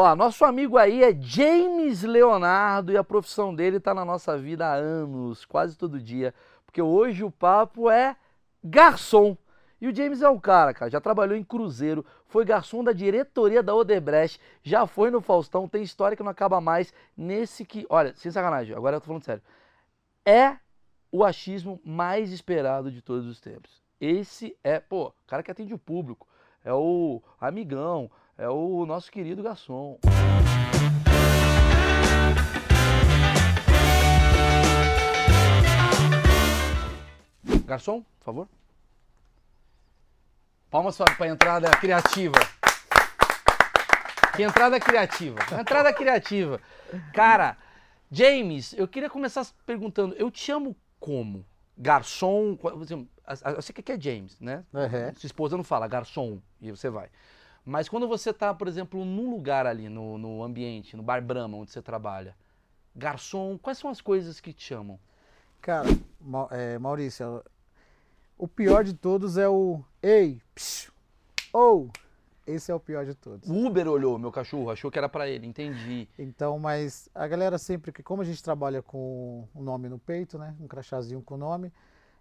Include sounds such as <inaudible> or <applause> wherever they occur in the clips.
Ó, nosso amigo aí é James Leonardo e a profissão dele tá na nossa vida há anos, quase todo dia. Porque hoje o papo é garçom. E o James é o cara, cara, já trabalhou em Cruzeiro, foi garçom da diretoria da Odebrecht, já foi no Faustão, tem história que não acaba mais. Nesse que, olha, sem sacanagem, agora eu tô falando sério. É o achismo mais esperado de todos os tempos. Esse é, pô, o cara que atende o público, é o amigão, é o nosso querido garçom. Garçom, por favor. Palmas para a entrada criativa. Que entrada criativa. Entrada criativa. Cara, James, eu queria começar perguntando, eu te chamo como? Garçom? Eu sei que é James, né? Uhum. Sua esposa não fala garçom e você vai. Mas quando você está, por exemplo, num lugar ali, no, no ambiente, no Bar Brahma, onde você trabalha, garçom, quais são as coisas que te chamam? Cara, é, Maurício, o pior de todos é o ei, psiu, ou. Esse é o pior de todos. O Uber olhou, meu cachorro, achou que era pra ele, entendi. Então, mas a galera sempre que, como a gente trabalha com o nome no peito, né? Um crachazinho com o nome,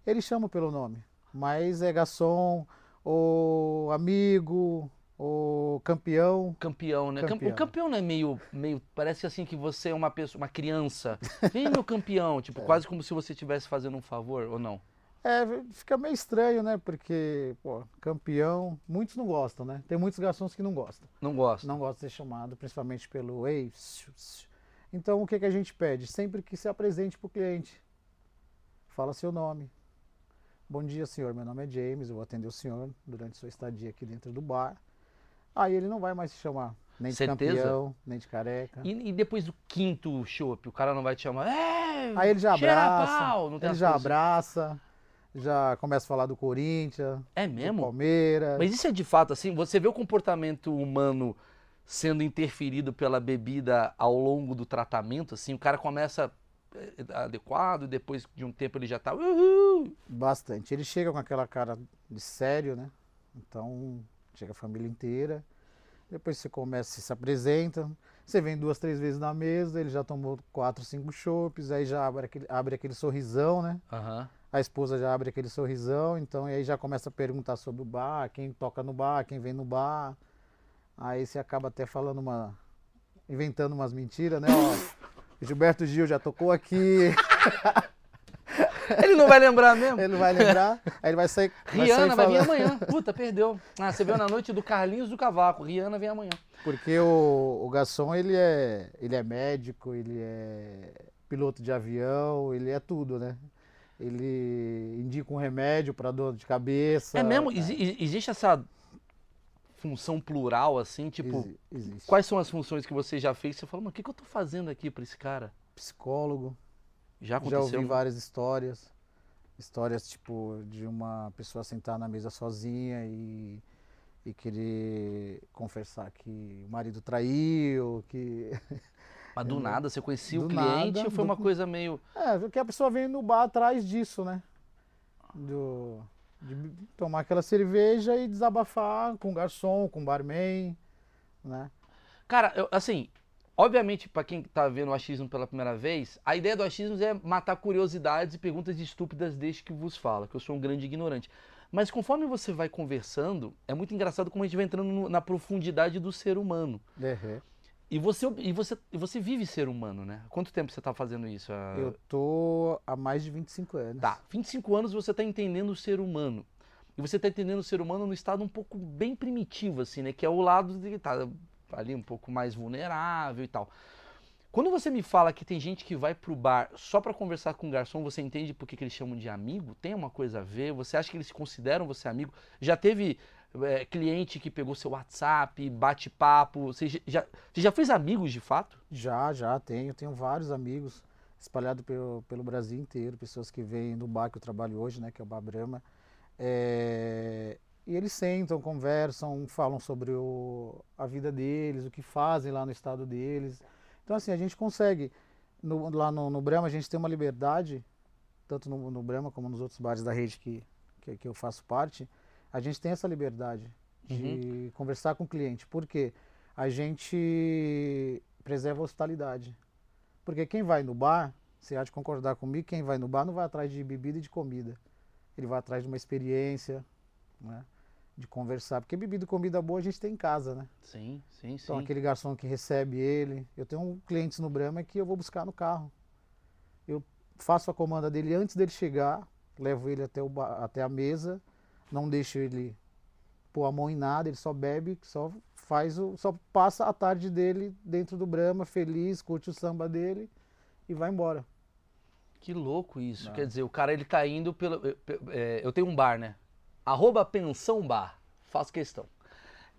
eles chamam pelo nome. Mas é garçom, ou amigo, ou campeão. Campeão, né? Cam- Campeão. O campeão não é meio, meio. Parece assim que você é uma pessoa, uma criança. Vem, meu campeão. <laughs> Tipo, quase como se você estivesse fazendo um favor, ou não? É, fica meio estranho, né? Porque, pô, campeão, muitos não gostam, né? Tem muitos garçons que não gostam. Não gosto. não gosta de ser chamado, principalmente pelo ei. Então o que, que a gente pede? Sempre que se apresente para o cliente. Fala seu nome. Bom dia, senhor. Meu nome é James. Eu vou atender o senhor durante sua estadia aqui dentro do bar. Aí ele não vai mais se chamar nem de Certeza? campeão, nem de careca. E, e depois do quinto chopp, o cara não vai te chamar. É, Aí ele já abraça. pau", Ele já coisas- abraça, já começa a falar do Corinthians, É do mesmo? Palmeiras. Mas isso é de fato assim? Você vê o comportamento humano sendo interferido pela bebida ao longo do tratamento, assim? O cara começa eh, adequado, depois de um tempo ele já tá. Uhul! Bastante. Ele chega com aquela cara de sério, né? Então, chega a família inteira. Depois você começa, você se apresenta. Você vem duas, três vezes na mesa, ele já tomou quatro, cinco chopes, aí já abre aquele, abre aquele sorrisão, né? Aham. A esposa já abre aquele sorrisão, então e aí já começa a perguntar sobre o bar, quem toca no bar, quem vem no bar. Aí você acaba até falando uma. inventando umas mentiras, né? Ó, Gilberto Gil já tocou aqui. <laughs> Ele não vai lembrar mesmo? Ele não vai lembrar, aí ele vai sair. vai sair Rihanna vai vir amanhã. <laughs> Puta, perdeu. Ah, você viu na noite do Carlinhos do Cavaco. Rihanna vem amanhã. Porque o, o garçom, ele é, ele é médico, ele é piloto de avião, ele é tudo, né? Ele indica um remédio para dor de cabeça. É mesmo? Exi- existe essa função plural, assim? Tipo, Exi- existe. quais são as funções que você já fez? Você fala, mas o que, que eu tô fazendo aqui pra esse cara? Psicólogo. Já Já aconteceu? ouvi várias histórias. Histórias, tipo, de uma pessoa sentar na mesa sozinha e, e querer confessar que o marido traiu, que... <laughs> Mas do nada, você conhecia o Do cliente nada, ou foi do- uma coisa meio. É, que a pessoa vem no bar atrás disso, né? Do, de tomar aquela cerveja e desabafar com o garçom, com o barman, né? Cara, eu- assim, obviamente, pra quem tá vendo o achismo pela primeira vez, a ideia do achismo é matar curiosidades e perguntas estúpidas desde que vos fala, que eu sou um grande ignorante. Mas conforme você vai conversando, é muito engraçado como a gente vai entrando na profundidade do ser humano. Uhum. E você, e você, e você vive ser humano, né? Quanto tempo você tá fazendo isso? Ah, Eu tô há mais de 25 anos. Tá, 25 anos você tá entendendo o ser humano. E você tá entendendo o ser humano no estado um pouco bem primitivo, assim, né? Que é o lado de tá ali um pouco mais vulnerável e tal. Quando você me fala que tem gente que vai pro bar só pra conversar com o garçom, você entende por que, que eles chamam de amigo? Tem uma coisa a ver? Você acha que eles consideram você amigo? Já teve é, cliente que pegou seu WhatsApp, bate papo? Você já, você já fez amigos de fato? Já, já tenho. Tenho vários amigos espalhados pelo, pelo Brasil inteiro, pessoas que vêm no bar que eu trabalho hoje, né? Que é o Bar Brahma. É, E eles sentam, conversam, falam sobre o- a vida deles, o que fazem lá no estado deles. Então, assim, a gente consegue. no- lá no, no Brahma, a gente tem uma liberdade, tanto no, no Brahma como nos outros bares da rede que, que, que eu faço parte. A gente tem essa liberdade de conversar com o cliente. Por quê? a gente preserva a hospitalidade. Porque quem vai no bar, você há de concordar comigo, quem vai no bar não vai atrás de bebida e de comida. Ele vai atrás de uma experiência, né? De conversar. Porque bebida e comida boa a gente tem em casa, né? Sim, sim, sim. Então aquele garçom que recebe ele. Eu tenho um clientes no Brahma que eu vou buscar no carro. Eu faço a comanda dele antes dele chegar, levo ele até, o, até a mesa, não deixo ele pôr a mão em nada, ele só bebe, só faz o. só passa a tarde dele dentro do Brahma, feliz, curte o samba dele e vai embora. Que louco isso. Não. Quer dizer, o cara ele tá indo pelo. É, eu tenho um bar, né? Arroba Pensão Bar. Faço questão.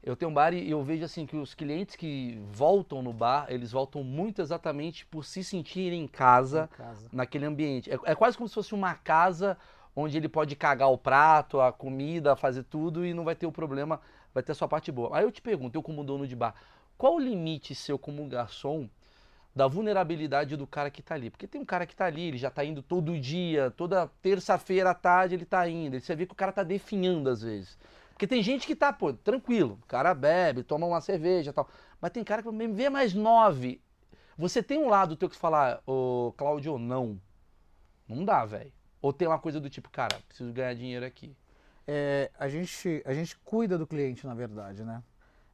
Eu tenho um bar e eu vejo assim que os clientes que voltam no bar, eles voltam muito exatamente por se sentirem em casa, Em casa. naquele ambiente. É, é quase como se fosse uma casa onde ele pode cagar o prato, a comida, fazer tudo e não vai ter o problema, vai ter a sua parte boa. Aí eu te pergunto, eu como dono de bar, qual o limite seu como garçom da vulnerabilidade do cara que tá ali? Porque tem um cara que tá ali, ele já tá indo todo dia, toda terça-feira à tarde ele tá indo. Você vê que o cara tá definhando às vezes. Porque tem gente que tá, pô, tranquilo, o cara bebe, toma uma cerveja tal. Mas tem cara que me vê mais nove. Você tem um lado teu que falar, ô Cláudio, não. Não dá, velho. Ou tem uma coisa do tipo, cara, preciso ganhar dinheiro aqui. É, a, gente, a gente cuida do cliente, na verdade, né?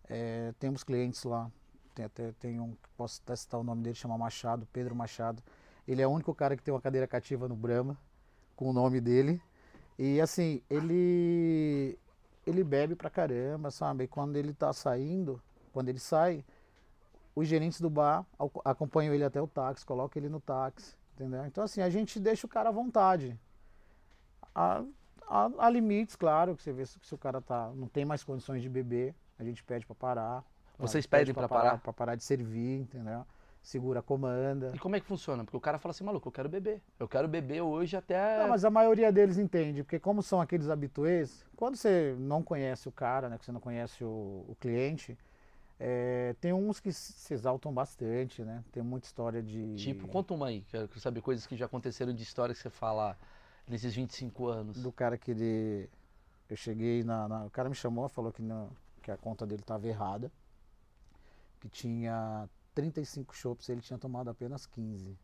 É, temos clientes lá, tem até tem um, posso até citar o nome dele, chama Machado, Pedro Machado. Ele é o único cara que tem uma cadeira cativa no Brahma, com o nome dele. E assim, ele ele bebe pra caramba, sabe? E quando ele tá saindo, quando ele sai, os gerentes do bar acompanham ele até o táxi, colocam ele no táxi, entendeu? Então assim, a gente deixa o cara à vontade. Há, há- há limites, claro, que você vê se, se o cara tá, não tem mais condições de beber, a gente pede pra parar. Vocês Pede pedem pra parar? Pra parar de servir, entendeu? Segura a comanda. E como é que funciona? Porque o cara fala assim, maluco, eu quero beber. Eu quero beber hoje até. Não, mas a maioria deles entende, porque como são aqueles habituês, quando você não conhece o cara, né, que você não conhece o, o cliente, é, tem uns que se se exaltam bastante, né? Tem muita história de... Tipo, conta uma aí, quero saber coisas que já aconteceram de história que você fala nesses 25 anos. do cara que ele... Eu cheguei na, na- O cara me chamou, falou que, não- que a conta dele estava errada, que tinha 35 chopps ele tinha tomado apenas 15.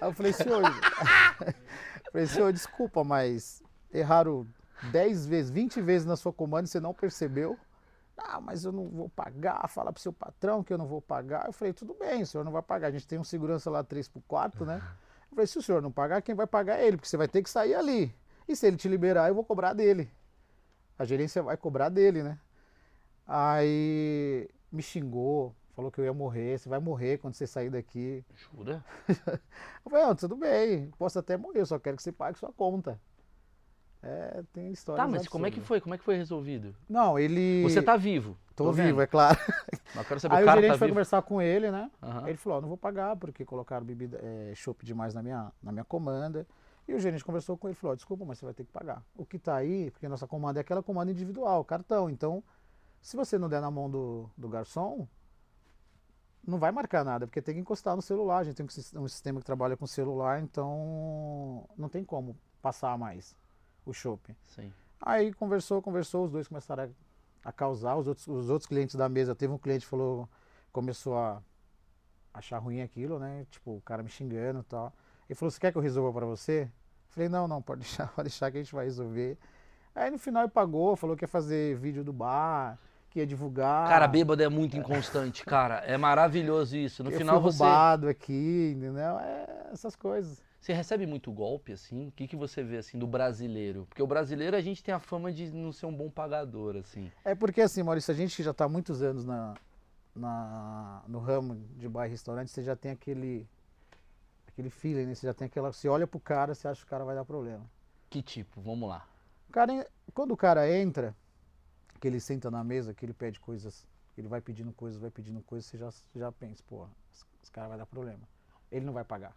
Aí eu falei, senhor... <laughs> falei, senhor, desculpa, mas erraram 10 vezes, 20 vezes na sua comanda e você não percebeu? Ah, mas eu não vou pagar, fala pro seu patrão que eu não vou pagar. Eu falei, tudo bem, o senhor não vai pagar. A gente tem um segurança lá 3 por 4, né? Eu falei, se o senhor não pagar, quem vai pagar é ele, porque você vai ter que sair ali. E se ele te liberar, eu vou cobrar dele. A gerência vai cobrar dele, né? Aí me xingou, falou que eu ia morrer, você vai morrer quando você sair daqui. Jura? <laughs> Eu falei, não, tudo bem, posso até morrer, eu só quero que você pague sua conta. É, tem história. Tá, mas como é que foi? Como é que foi resolvido? Não, ele. Você tá vivo. Tô, vendo. vivo, é claro. Mas quero saber, Aí o o cara gerente tá foi vivo. conversar com ele, né? Aham. Ele falou, não vou pagar porque colocaram bebida, é, chopp demais na minha, na minha comanda. E o gerente conversou com ele e falou, desculpa, mas você vai ter que pagar. O que tá aí, porque nossa comanda é aquela comanda individual, cartão. Então, se você não der na mão do, do garçom, não vai marcar nada, porque tem que encostar no celular. A gente tem um sis- sistema que trabalha com celular, então não tem como passar mais o chopp. Sim. Aí conversou, conversou, os dois começaram a, a causar, os outros, os outros clientes da mesa, teve um cliente que falou, começou a achar ruim aquilo, né? Tipo, o cara me xingando e tal. Ele falou, você quer que eu resolva pra você? Falei, não, não, pode <laughs> deixar, pode deixar que a gente vai resolver. Aí no final ele pagou, falou que ia fazer vídeo do bar, que ia divulgar. Cara, bêbado é muito inconstante, cara. É maravilhoso isso. No eu final fui você. roubado aqui, entendeu? É, essas coisas. Você recebe muito golpe, assim? O que, que você vê, assim, do brasileiro? Porque o brasileiro, a gente tem a fama de não ser um bom pagador, assim. É porque assim, Maurício, a gente que já está há muitos anos na, na, no ramo de bar e restaurante, você já tem aquele aquele feeling, né? Você já tem aquela. Você olha pro cara, você acha que o cara vai dar problema. Que tipo? Vamos lá. O cara, quando o cara entra, que ele senta na mesa, que ele pede coisas, ele vai pedindo coisas, vai pedindo coisas, você já, já pensa, pô, esse, cara vai dar problema. Ele não vai pagar.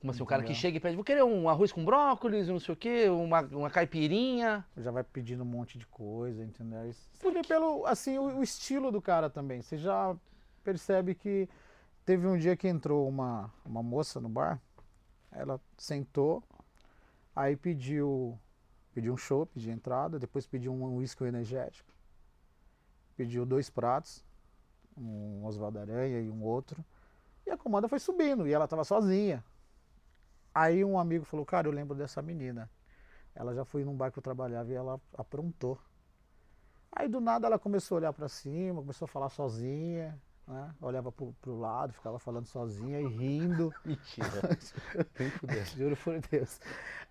Como assim, o cara que chega e pede, vou querer um arroz com brócolis, não sei o quê, uma, uma caipirinha. Já vai pedindo um monte de coisa, entendeu? Você vê pelo, assim, o, o estilo do cara também. Você já percebe que teve um dia que entrou uma, uma moça no bar, ela sentou, aí pediu Pediu um chopp de entrada, depois pediu um uísque energético. Pediu dois pratos, um Oswaldo Aranha e um outro. E a comanda foi subindo e ela estava sozinha. Aí um amigo falou, cara, eu lembro dessa menina. Ela já foi num bar que eu trabalhava e ela aprontou. Aí do nada ela começou a olhar para cima, começou a falar sozinha, né? Olhava pro, pro lado, ficava falando sozinha e rindo. <laughs> Mentira. Juro por Deus.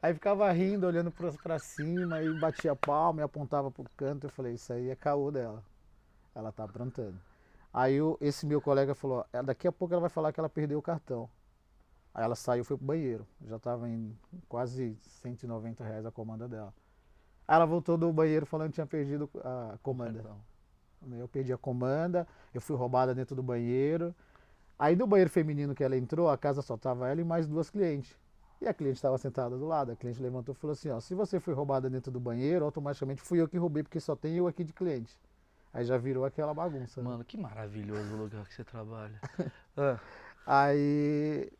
Aí ficava rindo, olhando para cima e batia palma e apontava pro canto. Eu falei, isso aí é caô dela. Ela tá aprontando. Aí o, esse meu colega falou, "É, daqui a pouco ela vai falar que ela perdeu o cartão. Aí ela saiu e foi pro banheiro. Já tava em quase 190 reais a comanda dela. Aí ela voltou do banheiro falando que tinha perdido a comanda. Eu perdi a comanda, eu fui roubada dentro do banheiro. Aí no banheiro feminino que ela entrou, a casa só tava ela e mais duas clientes. E a cliente estava sentada do lado. A cliente levantou e falou assim: ó, se você foi roubada dentro do banheiro, automaticamente fui eu que roubei, porque só tem eu aqui de cliente. Aí já virou aquela bagunça. né? Mano, que maravilhoso o lugar que você trabalha. <laughs> Ah, Aí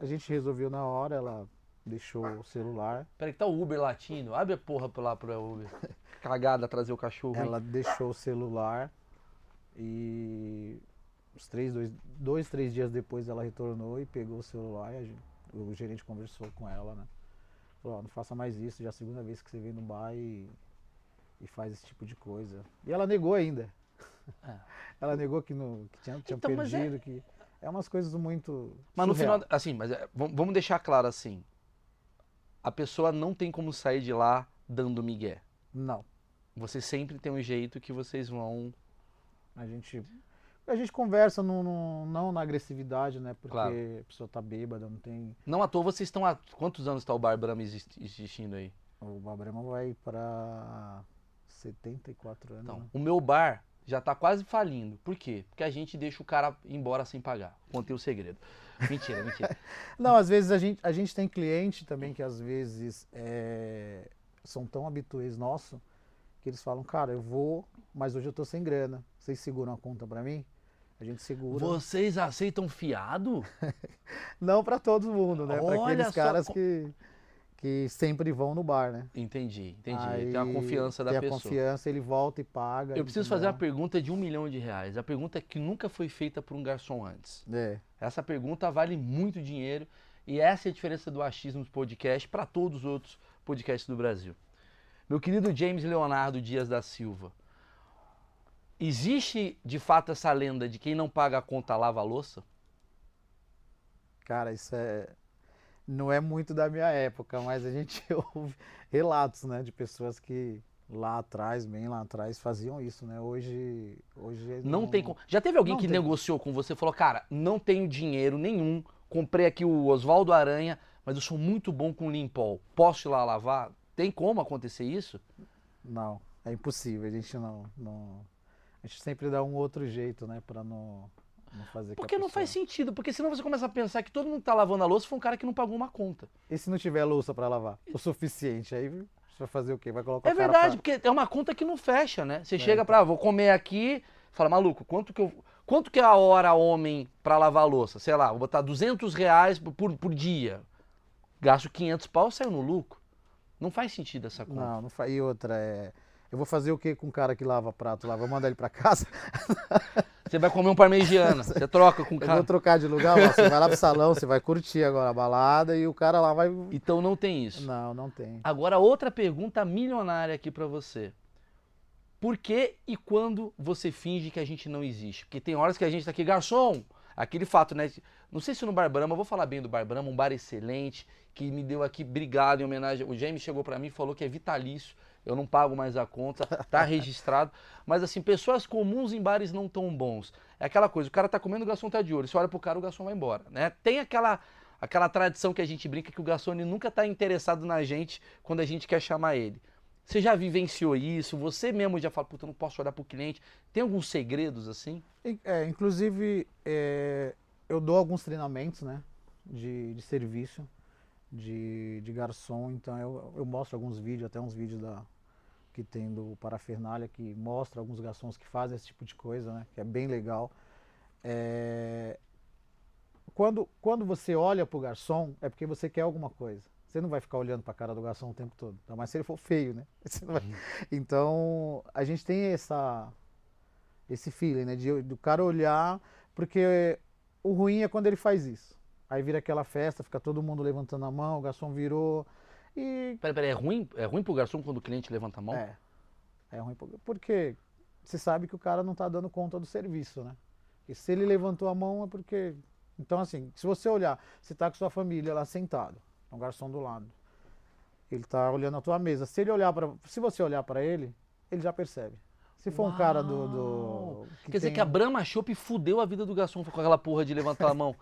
a gente resolveu na hora, ela deixou o celular. peraí, que tá o Uber latino. Abre a porra pra lá pro Uber. <laughs> Cagada trazer o cachorro. hein? Ela deixou o celular e uns três, dois, dois, três dias depois ela retornou e pegou o celular e a gente- o gerente conversou com ela, né? Falou, ó, não faça mais isso, já é a segunda vez que você vem no bar e, e faz esse tipo de coisa. E ela negou ainda. É. <laughs> Ela negou que, não, que tinha, tinha Então, é- perdido, que é umas coisas muito. Mas no surreal. final, assim, mas é, vam- vamos deixar claro assim. A pessoa não tem como sair de lá dando migué. Não. Você sempre tem um jeito que vocês vão. A gente, a gente conversa no, no- não na agressividade, né? Porque Claro. a pessoa tá bêbada, não tem. Não à toa vocês estão há quantos anos está o Bar Brahma exist- existindo aí? O Babrema vai para 74 anos. Então, né? o meu bar já tá quase falindo. Por quê? Porque a gente deixa o cara embora sem pagar. Contei o segredo. Mentira, mentira. <laughs> Não, às vezes a gente, a gente tem cliente também que às vezes é, são tão habituês nosso que eles falam, cara, eu vou, mas hoje eu tô sem grana. Vocês seguram a conta para mim? A gente segura. Vocês aceitam fiado? <laughs> Não para todo mundo, né? Para aqueles só caras co- que, que sempre vão no bar, né? Entendi, entendi. Aí tem a confiança da tem pessoa. a confiança, ele volta e paga. Eu preciso fazer uma entendeu? pergunta de um milhão de reais. A pergunta que nunca foi feita por um garçom antes. É. Essa pergunta vale muito dinheiro e essa é a diferença do Achismos Podcast para todos os outros podcasts do Brasil. Meu querido James Leonardo Dias da Silva, existe de fato essa lenda de quem não paga a conta lava a louça? Cara, isso é. Não é muito da minha época, mas a gente <laughs> ouve relatos, né, de pessoas que lá atrás, bem lá atrás, faziam isso, né? Hoje. hoje Não, tem como. Já teve alguém não que tem. negociou com você e falou: Cara, não tenho dinheiro nenhum, comprei aqui o Oswaldo Aranha, mas eu sou muito bom com limpol. Posso ir lá lavar? Tem como acontecer isso? Não, é impossível. A gente não. não... A gente sempre dá um outro jeito, né, pra não, Porque não faz sentido, porque senão você começa a pensar que todo mundo que tá lavando a louça foi um cara que não pagou uma conta. E se não tiver louça pra lavar? O suficiente, aí você vai fazer o quê? Vai colocar É verdade, pra- porque é uma conta que não fecha, né? Você chega então. pra, ah, vou comer aqui, fala, maluco, quanto que eu. Quanto que é a hora homem pra lavar a louça? Sei lá, vou botar 200 reais por, por dia. Gasto 500 pau, saiu no lucro. Não faz sentido essa conta. Não, não faz. E outra, é. Eu vou fazer o que com um cara que lava prato lá? Vou mandar ele pra casa? <laughs> Você vai comer um parmegiana, <laughs> você troca com o Eu vou cara. trocar de lugar, ó, você vai lá pro salão, você vai curtir agora a balada e o cara lá vai. Então não tem isso. Não, não tem. Agora, outra pergunta milionária aqui pra você. Por que e quando você finge que a gente não existe? Porque tem horas que a gente tá aqui, garçom, aquele fato, né? Não sei se no Bar Brahma, vou falar bem do Bar Brahma, um bar excelente, que me deu aqui, obrigado em homenagem. O James chegou pra mim e falou que é vitalício, eu não pago mais a conta, tá <laughs> registrado. Mas assim, pessoas comuns em bares não tão bons. É aquela coisa, o cara tá comendo, o garçom tá de olho. Você olha pro cara, o garçom vai embora, né? Tem aquela aquela tradição que a gente brinca que o garçom nunca tá interessado na gente quando a gente quer chamar ele. Você já vivenciou isso? Você mesmo já fala, puta, eu não posso olhar pro cliente. Tem alguns segredos assim? É, inclusive, é, eu dou alguns treinamentos, né? De, de serviço, de, de garçom. Então eu, eu mostro alguns vídeos, até uns vídeos da, que tem do Parafernália, que mostra alguns garçons que fazem esse tipo de coisa, né? Que é bem legal. É, quando, quando você olha pro garçom, é porque você quer alguma coisa. Você não vai ficar olhando para a cara do garçom o tempo todo. Ainda mais se ele for feio, né? <laughs> Vai... Uhum. Então, a gente tem essa, esse feeling, né? De, do cara olhar, porque o ruim é quando ele faz isso. Aí vira aquela festa, fica todo mundo levantando a mão, o garçom virou. E. Peraí, peraí, é ruim, é ruim pro garçom quando o cliente levanta a mão? É. É ruim porque você sabe que o cara não está dando conta do serviço, né? E se ele levantou a mão é porque. Então, assim, se você olhar, você está com sua família lá sentado, um garçom do lado. Ele está olhando a tua mesa. Se ele olhar para, se você olhar para ele, ele já percebe. Se for um cara do, do que Quer dizer que a Brahma Shop fudeu a vida do garçom com aquela porra de levantar a mão.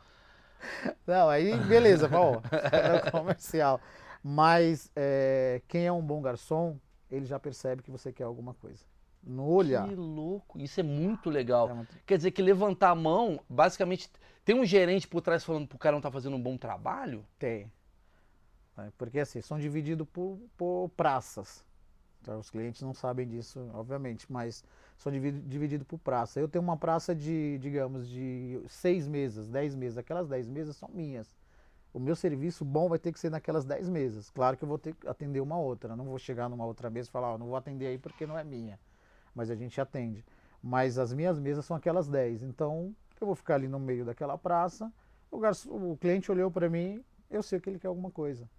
<laughs> Não, aí beleza, pô, <laughs> é comercial. Mas é, quem é um bom garçom, ele já percebe que você quer alguma coisa. No olhar. Que louco, isso é muito legal. É muito... Quer dizer que levantar a mão, basicamente, tem um gerente por trás falando pro cara não tá fazendo um bom trabalho? Tem. É, porque assim, são divididos por, por praças. Então, os clientes não sabem disso, obviamente, mas são divididos por praça. Eu tenho uma praça de, digamos, de seis mesas, dez mesas. Aquelas dez mesas são minhas. O meu serviço bom vai ter que ser naquelas dez mesas. Claro que eu vou ter que atender uma outra. Não vou chegar numa outra mesa e falar, oh, não vou atender aí porque não é minha. Mas a gente atende. Mas as minhas mesas são aquelas dez. Então, eu vou ficar ali no meio daquela praça. O, o cliente olhou para mim, eu sei que ele quer alguma coisa.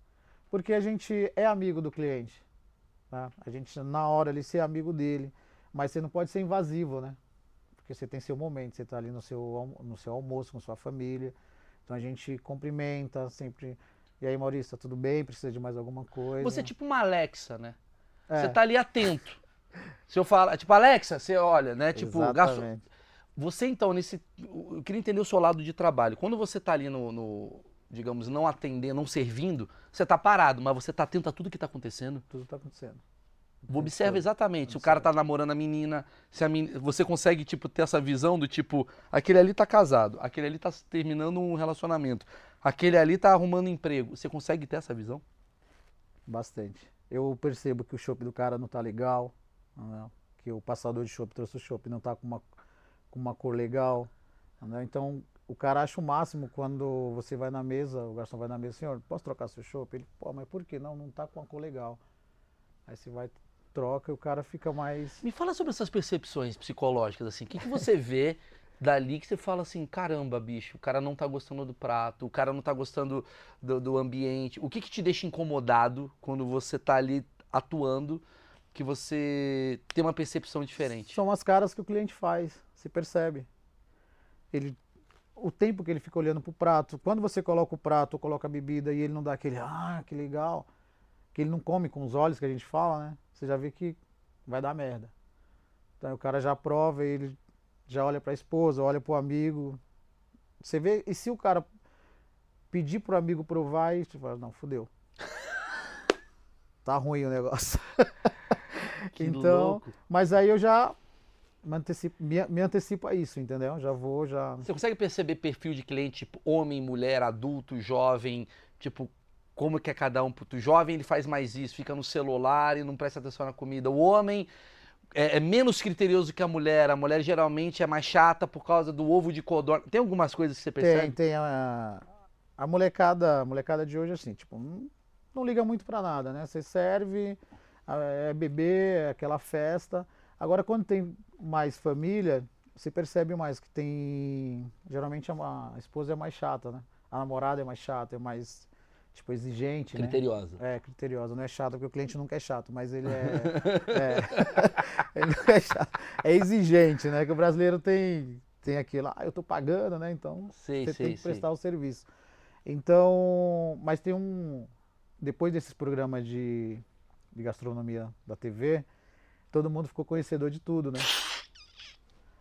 Porque a gente é amigo do cliente. Tá? A gente, na hora ali, ser amigo dele. Mas você não pode ser invasivo, né? Porque você tem seu momento, você está ali no seu, no seu almoço com sua família. Então a gente cumprimenta sempre. E aí, Maurício, tá tudo bem? Precisa de mais alguma coisa? Você é tipo uma Alexa, né? É. Você tá ali atento. Se eu falar, tipo, Alexa, você olha, né? Tipo, gasto... Você então, nesse. Eu queria entender o seu lado de trabalho. Quando você tá ali no, no digamos, não atendendo, não servindo, você tá parado, mas você tá atento a tudo que tá acontecendo. Tudo tá acontecendo. Observa exatamente. Se o cara tá namorando a menina, se a menina, você consegue tipo ter essa visão do tipo, aquele ali tá casado, aquele ali tá terminando um relacionamento, aquele ali tá arrumando emprego. Você consegue ter essa visão? Bastante. Eu percebo que o chopp do cara não tá legal, né? que o passador de chopp trouxe o chopp não tá com uma com uma cor legal, né? Então, o cara acha o máximo quando você vai na mesa, o garçom vai na mesa, senhor, posso trocar seu chopp? Ele, pô, mas por que não? Não tá com uma cor legal. Aí você vai troca o cara fica mais. Me fala sobre essas percepções psicológicas, assim. O que, que você <laughs> vê dali que você fala assim, caramba, bicho, o cara não tá gostando do prato, o cara não tá gostando do, do ambiente. O que, que te deixa incomodado quando você tá ali atuando, que você tem uma percepção diferente? São as caras que o cliente faz, se percebe. Ele o tempo que ele fica olhando pro prato. Quando você coloca o prato, coloca a bebida e ele não dá aquele, ah, que legal, que ele não come com os olhos que a gente fala, né? você já vê que vai dar merda. Então o cara já prova, ele já olha para a esposa, olha para o amigo. Você vê, e se o cara pedir pro amigo provar, e você fala, não, fudeu. tá ruim o negócio. <laughs> então, louco. mas aí eu já me antecipo, me, me antecipo a isso, entendeu? Já vou, já. Você consegue perceber perfil de cliente, tipo homem, mulher, adulto, jovem, tipo como que é cada um. O jovem ele faz mais isso, fica no celular e não presta atenção na comida. O homem é, é, menos criterioso que a mulher. A mulher geralmente é mais chata por causa do ovo de codorna. Tem algumas coisas que você percebe? Tem, tem. A, a molecada, a molecada de hoje, assim, tipo, não, não liga muito para nada, né? Você serve, é bebê, é aquela festa. Agora, quando tem mais família, você percebe mais que tem. Geralmente a, a esposa é mais chata, né? A namorada é mais chata, é mais tipo, exigente. Né? Criteriosa. Né? É, criteriosa. Não é chato, porque o cliente nunca é chato, mas ele é. <laughs> é <laughs> ele é, chato. é exigente, né? Que o brasileiro tem, tem aquilo, ah, eu tô pagando, né? Então sei, você sei, tem que prestar sei. o serviço. Então, mas tem um. Depois desses programas de, de gastronomia da TV, todo mundo ficou conhecedor de tudo, né?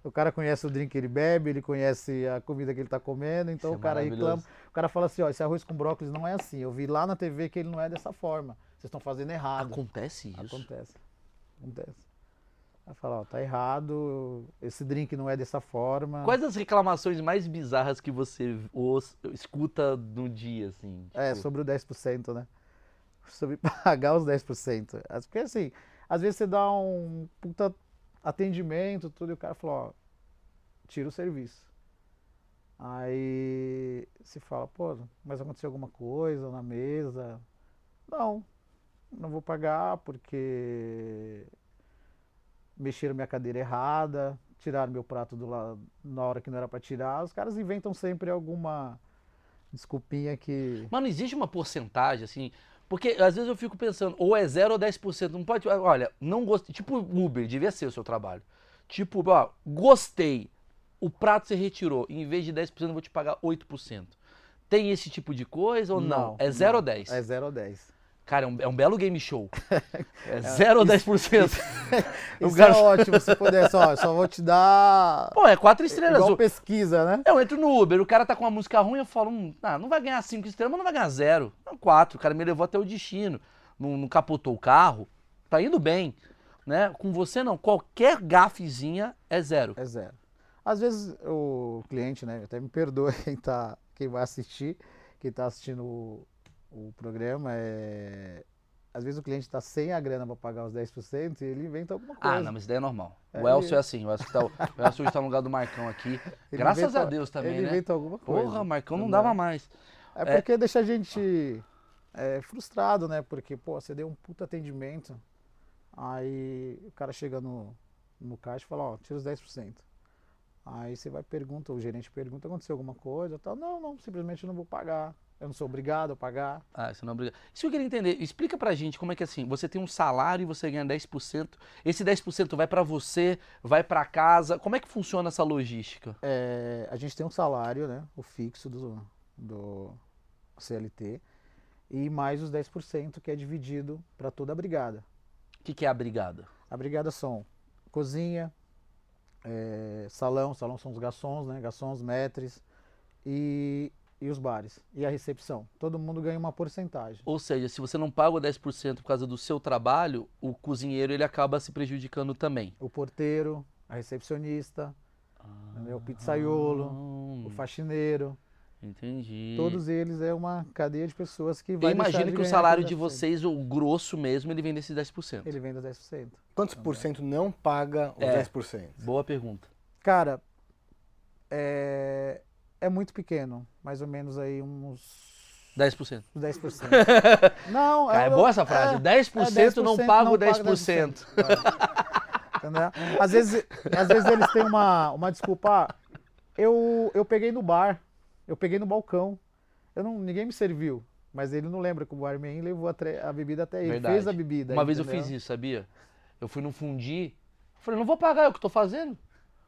O cara conhece o drink que ele bebe, ele conhece a comida que ele está comendo, então Isso o é cara é reclama. O cara fala assim, ó, esse arroz com brócolis não é assim. Eu vi lá na TV que ele não é dessa forma. Vocês estão fazendo errado. Acontece isso? Acontece. Acontece. Vai falar, ó, tá errado, esse drink não é dessa forma. Quais as reclamações mais bizarras que você os, escuta no dia, assim? É, tipo... É, sobre o 10%, né? Sobre <laughs> pagar os 10%. Porque assim, às vezes você dá um puta atendimento, tudo, e o cara falou, ó, tira o serviço. Aí se fala, pô, mas aconteceu alguma coisa na mesa? Não, não vou pagar porque mexeram minha cadeira errada, tiraram meu prato do lado na hora que não era para tirar. Os caras inventam sempre alguma desculpinha que. Mas não existe uma porcentagem, assim. Porque às vezes eu fico pensando, ou é 0 ou 10%. Não pode. Olha, não gostei. Tipo Uber, devia ser o seu trabalho. Tipo, ó, gostei. O prato você retirou. Em vez de 10%, eu vou te pagar 8%. Tem esse tipo de coisa ou não? Não, é 0 não. ou 10? É 0 ou 10. Cara, é um, é um belo game show. <laughs> É 0 ou 10%. O Isso cara- é ótimo, se pudesse, ó, só vou te dar Pô, é 4 estrelas. igual pesquisa, né? Eu entro no Uber, o cara tá com uma música ruim, eu falo, hum, ah, não vai ganhar 5 estrelas, mas não vai ganhar 0. Não, 4. O cara me levou até o destino. Não, não capotou o carro. Tá indo bem. Né? Com você não. Qualquer gafezinha é zero. É zero. Às vezes o cliente, né, até me perdoa <laughs> quem tá, quem vai assistir, quem tá assistindo o, programa, é... às vezes o cliente tá sem a grana para pagar os 10% e ele inventa alguma coisa. Ah, não, mas isso daí é normal. É, o Elcio ele- é assim. O Elcio, tá, o Elcio hoje tá no lugar do Marcão aqui. Ele Graças inventa- a Deus também, ele né? inventa alguma coisa. Porra, Marcão não entendeu? dava mais. É porque deixa a gente é, frustrado, né? Porque, pô, você deu um puta atendimento, aí o cara chega no, no caixa e fala, ó, tira os 10%. Aí você vai e pergunta, o gerente pergunta, aconteceu alguma coisa? Tal. Não, não, simplesmente não vou pagar. Eu não sou obrigado a pagar. Ah, você não é obrigado. Isso que eu queria entender. Explica pra gente como é que assim, você tem um salário e você ganha 10%. Esse 10% vai pra você, vai pra casa. Como é que funciona essa logística? É, a gente tem um salário, né? O fixo do, do CLT. E mais os 10% que é dividido para toda a brigada. O que, que é a brigada? A brigada são cozinha, é, salão, salão são os garçons, né? Garçons, maîtres e, e os bares. E a recepção. Todo mundo ganha uma porcentagem. Ou seja, se você não paga o 10% por causa do seu trabalho, o cozinheiro ele acaba se prejudicando também. O porteiro, a recepcionista, entendeu? o pizzaiolo, Hum, o faxineiro. entendi. Todos eles é uma cadeia de pessoas que Eu vai deixar imagino que o salário de 10%. vocês, o grosso mesmo, ele vem desses 10%. Ele vem dos 10%. Quantos por cento não paga os É. 10%? Boa pergunta. Cara, é, é muito pequeno. Mais ou menos aí uns 10%. uns 10%. <laughs> Não, Cara, é boa essa frase. é, 10%, não paga o 10%. É. Entendeu? Às vezes, às vezes eles têm uma, uma desculpa. Ah, eu, eu peguei no bar, eu peguei no balcão. Eu não, ninguém me serviu. Mas ele não lembra que o barman levou a, a bebida até ele. Verdade. Fez a bebida. Uma vez eu fiz isso, sabia? Eu fui no fundi, falei, não vou pagar, é o que eu tô fazendo.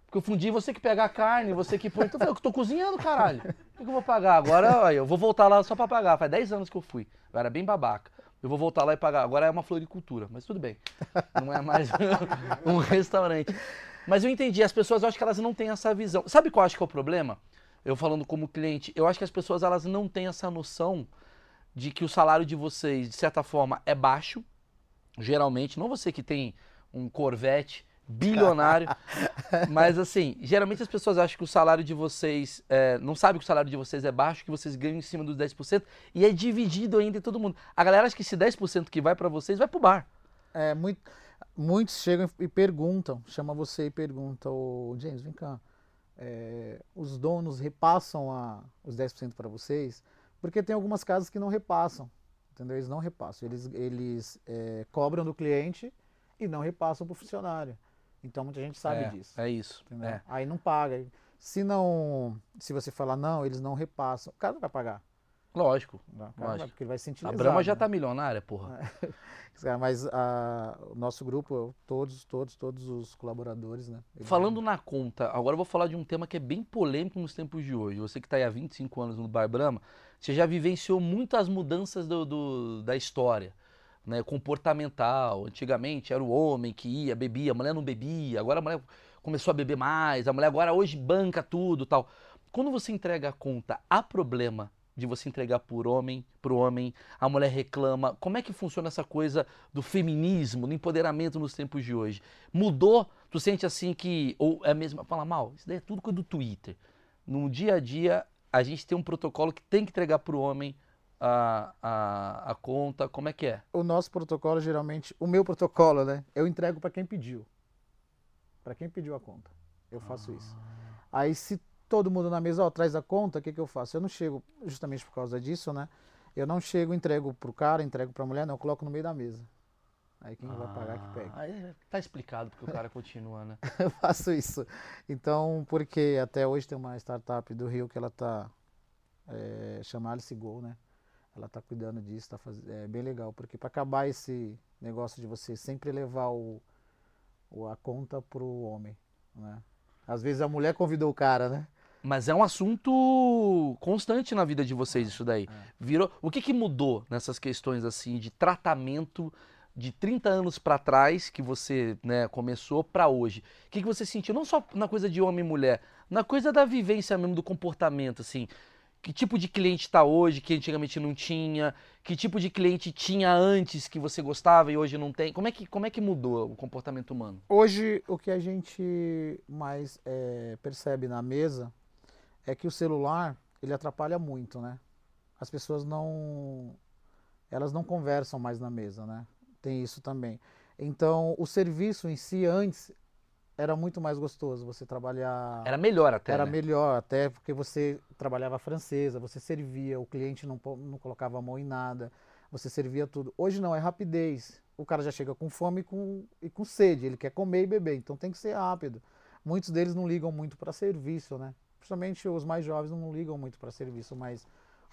Porque o fundi, você que pega a carne, você que põe. Então, eu eu tô cozinhando, caralho. Por que, eu vou pagar? Agora, olha, eu vou voltar lá só pra pagar. Faz 10 anos que eu fui. Eu era bem babaca. Eu vou voltar lá e pagar. Agora é uma floricultura, mas tudo bem. Não é mais <laughs> um restaurante. Mas eu entendi, as pessoas eu acho que elas não têm essa visão. Sabe qual eu acho que é o problema? Eu falando como cliente, eu acho que as pessoas elas não têm essa noção de que o salário de vocês, de certa forma, é baixo. Geralmente, não você que tem um Corvette bilionário, mas assim, geralmente as pessoas acham que o salário de vocês, é, não sabem que o salário de vocês é baixo, que vocês ganham em cima dos 10% e é dividido ainda em todo mundo. A galera acha que esse 10% que vai pra vocês vai pro bar. É, muito, muitos chegam e perguntam, chama você e pergunta, ô James, vem cá, é, os donos repassam a, os 10% para vocês? Porque tem algumas casas que não repassam, entendeu? Eles não repassam, eles, eles é, cobram do cliente e não repassam para o funcionário. Então muita gente sabe é, disso. É isso. é. Aí não paga. Se não, se você falar não, eles não repassam, o cara não vai pagar. Lógico. Não vai, Lógico. porque ele vai se sentir A Brahma já né? tá milionária, porra. <laughs> Cara, Mas ah, o nosso grupo, todos, todos, todos os colaboradores, né? Falando na conta, agora eu vou falar de um tema que é bem polêmico nos tempos de hoje. Você que está aí há 25 anos no Bar Brahma, você já vivenciou muitas mudanças do, do- da história. Né, comportamental. Antigamente era o homem que ia, bebia, a mulher não bebia, agora a mulher começou a beber mais, a mulher agora hoje banca tudo tal. Quando você entrega a conta, há problema de você entregar por homem, pro homem, a mulher reclama. Como é que funciona essa coisa do feminismo, do empoderamento nos tempos de hoje? Mudou? Tu sente assim que. Ou é mesmo. Fala mal, isso daí é tudo coisa do Twitter. No dia a dia, a gente tem um protocolo que tem que entregar pro homem a, a, a conta. Como é que é? O nosso protocolo, geralmente, o meu protocolo, né? Eu entrego para quem pediu. Para quem pediu a conta. Eu faço isso. Aí se todo mundo na mesa, ó, traz a conta, o que, que eu faço? Eu não chego, justamente por causa disso, né? Eu não chego, entrego pro cara, entrego pra mulher, não, eu coloco no meio da mesa. Aí quem vai pagar que pega. Ah, aí tá explicado porque o cara continua, né? <laughs> Eu faço isso. Então, porque até hoje tem uma startup do Rio que ela tá é, chama Alice Go, né? Ela tá cuidando disso, tá faz... é bem legal, porque para acabar esse negócio de você sempre levar o, o a conta pro homem, né? Às vezes a mulher convidou o cara, né? Mas é um assunto constante na vida de vocês isso daí. Virou, o que que mudou nessas questões assim de tratamento de 30 anos pra trás que você, né, começou pra hoje? O que que você sentiu não só na coisa de homem e mulher, na coisa da vivência mesmo do comportamento assim? Que tipo de cliente está hoje que antigamente não tinha? Que tipo de cliente tinha antes que você gostava e hoje não tem? Como é que, como é que mudou o comportamento humano? Hoje, o que a gente mais é, percebe na mesa é que o celular, ele atrapalha muito, né? As pessoas não... Elas não conversam mais na mesa, né? Tem isso também. Então, o serviço em si, antes, era muito mais gostoso. Você trabalhar... Era melhor até, Era né? melhor, até porque você trabalhava francesa, você servia, o cliente não, não colocava a mão em nada, você servia tudo. Hoje não, é rapidez. O cara já chega com fome e com, e com sede, ele quer comer e beber, então tem que ser rápido. Muitos deles não ligam muito para serviço, né? Principalmente os mais jovens não ligam muito para serviço, mas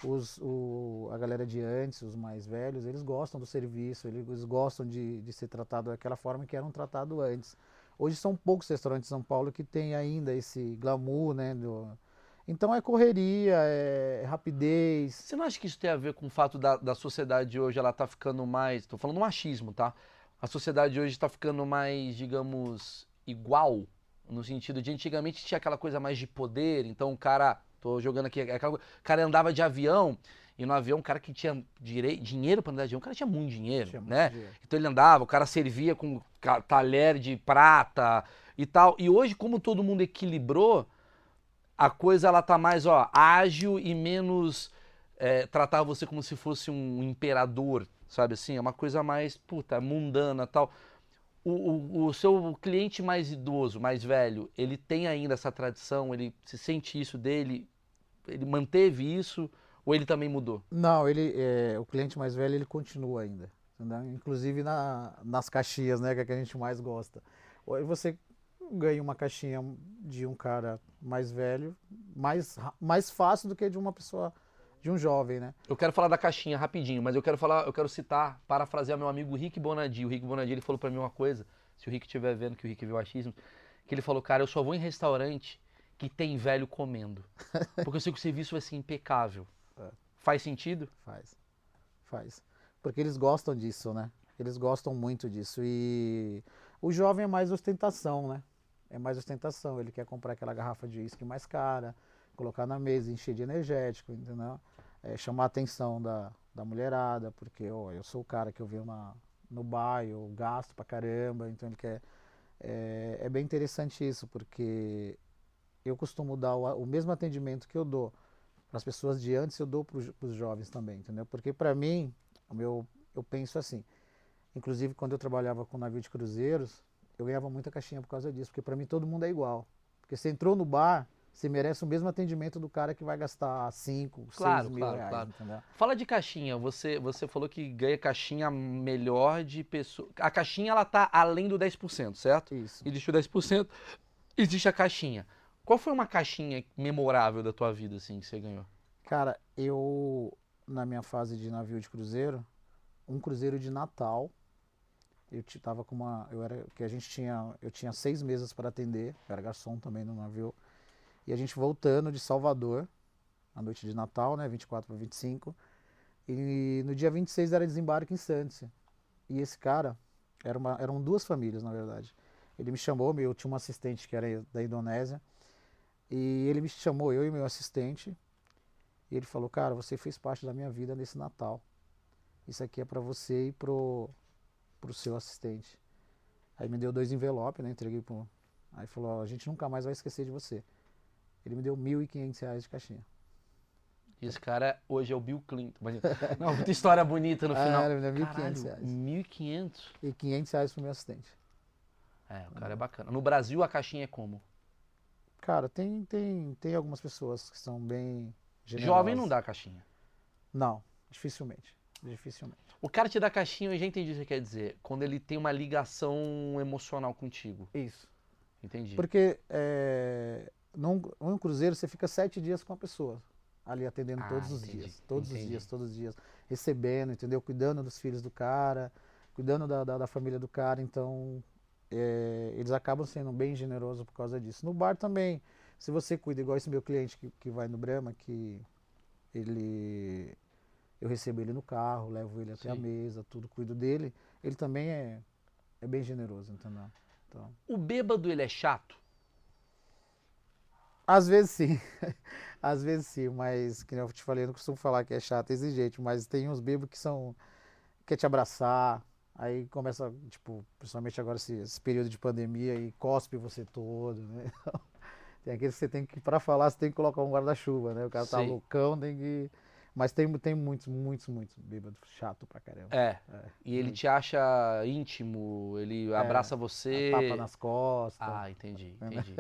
os, o, a galera de antes, os mais velhos, eles gostam do serviço, eles gostam de, de ser tratado daquela forma que eram tratados antes. Hoje são poucos restaurantes em São Paulo que tem ainda esse glamour, né? do- Então é correria, é rapidez. Você não acha que isso tem a ver com o fato da, da sociedade hoje ela tá ficando mais. Tô falando machismo, tá? A sociedade hoje tá ficando mais, digamos, igual. No sentido de antigamente tinha aquela coisa mais de poder, então o cara. Tô jogando aqui. é O cara andava de avião, e no avião o cara que tinha direi, dinheiro para andar de avião, o cara tinha muito dinheiro, Tinha muito né? dinheiro. Então ele andava, o cara servia com talher de prata e tal. E hoje, como todo mundo equilibrou, a coisa ela tá mais, ó, ágil e menos é, tratar você como se fosse um imperador, sabe assim? É uma coisa mais, puta, mundana tal. O, o, o seu cliente mais idoso, mais velho, ele tem ainda essa tradição, ele se sente isso dele, ele manteve isso ou ele também mudou? Não, ele, é, o cliente mais velho ele continua ainda, entendeu? Inclusive na, nas caixinhas, né, que é que a gente mais gosta. Você ganha uma caixinha de um cara mais velho, mais, mais fácil do que de uma pessoa, de um jovem, né? Eu quero falar da caixinha rapidinho, mas eu quero falar, eu quero citar, parafrasear meu amigo Rick Bonadi. O Rick Bonadi ele falou pra mim uma coisa, se o Rick estiver vendo que o Rick viu achismo, que ele falou, cara, eu só vou em restaurante que tem velho comendo. Porque eu sei que o serviço vai ser impecável. Faz sentido? Faz, faz. Porque eles gostam disso, né? Eles gostam muito disso. E o jovem é mais ostentação, né? É mais ostentação. Ele quer comprar aquela garrafa de uísque mais cara, colocar na mesa, encher de energético, entendeu? É, chamar a atenção da, da mulherada, porque ó, eu sou o cara que eu venho na, no bar, eu gasto pra caramba, então ele quer. É, é bem interessante isso, porque eu costumo dar o, o mesmo atendimento que eu dou para as pessoas de antes, eu dou para os jovens também, entendeu? Porque para mim, o meu, eu penso assim, inclusive quando eu trabalhava com navio de cruzeiros, eu ganhava muita caixinha por causa disso, porque para mim todo mundo é igual. Porque você entrou no bar, você merece o mesmo atendimento do cara que vai gastar 5, 6 Claro, mil claro, reais, claro. entendeu? Fala de caixinha. Você, você falou que ganha caixinha melhor de pessoa. A caixinha ela tá além do 10%, certo? Isso. Existe o 10%, existe a caixinha. Qual foi uma caixinha memorável da tua vida, assim, que você ganhou? Cara, eu, na minha fase de navio de cruzeiro, um cruzeiro de Natal, eu tava com uma, eu era, que a gente tinha, eu tinha seis mesas para atender, eu era garçom também no navio, e a gente voltando de Salvador, a noite de Natal, né, 24 para 25, e no dia 26 era desembarque em Santos, e esse cara, era uma, eram duas famílias, na verdade, ele me chamou, eu tinha um assistente que era da Indonésia, e ele me chamou, eu e meu assistente, e ele falou, cara, você fez parte da minha vida nesse Natal. Isso aqui é para você e pro, pro seu assistente. Aí me deu dois envelopes, né? Entreguei pro. Aí falou, a gente nunca mais vai esquecer de você. Ele me deu 1.500 reais de caixinha. Esse cara hoje é o Bill Clinton. Mas- <laughs> Não, muita história bonita no Ah, final. ele me deu 1.500 Caralho, reais. 1.500? E 500 reais pro meu assistente. É, o cara é bacana. No Brasil a caixinha é como? Cara, tem, tem, tem algumas pessoas que são bem Jovem generosas. não dá caixinha. Não, Dificilmente. Dificilmente. O cara te dá caixinha, eu já entendi o que você quer dizer. Quando ele tem uma ligação emocional contigo. Isso. Entendi. Porque é, num, num cruzeiro você fica sete dias com a pessoa. Ali atendendo Ah, todos os entendi, dias. Todos entendi. os dias, todos os dias. Recebendo, entendeu? Cuidando dos filhos do cara, cuidando da, da, da família do cara. Então, é, eles acabam sendo bem generosos por causa disso. No bar também. Se você cuida, igual esse meu cliente que, que vai no Brahma, que ele. Eu recebo ele no carro, levo ele até a Sim. mesa, tudo, cuido dele. Ele também é, é bem generoso, entendeu? Então, O bêbado, ele é chato? Às vezes sim, <laughs> às vezes sim, mas que eu te falei, eu não costumo falar que é chato e exigente, mas tem uns bêbados que são, quer te abraçar, aí começa, tipo, principalmente agora esse, esse período de pandemia e cospe você todo, né? <laughs> Tem aqueles que você tem que, pra falar, você tem que colocar um guarda-chuva, né? O cara tá Sim. loucão, tem que... Mas tem, tem muitos, muitos, muitos bêbados chato pra caramba. É. É, E ele muito. te acha íntimo, ele abraça você. Tapa nas costas. Ah, entendi, <laughs> entendi.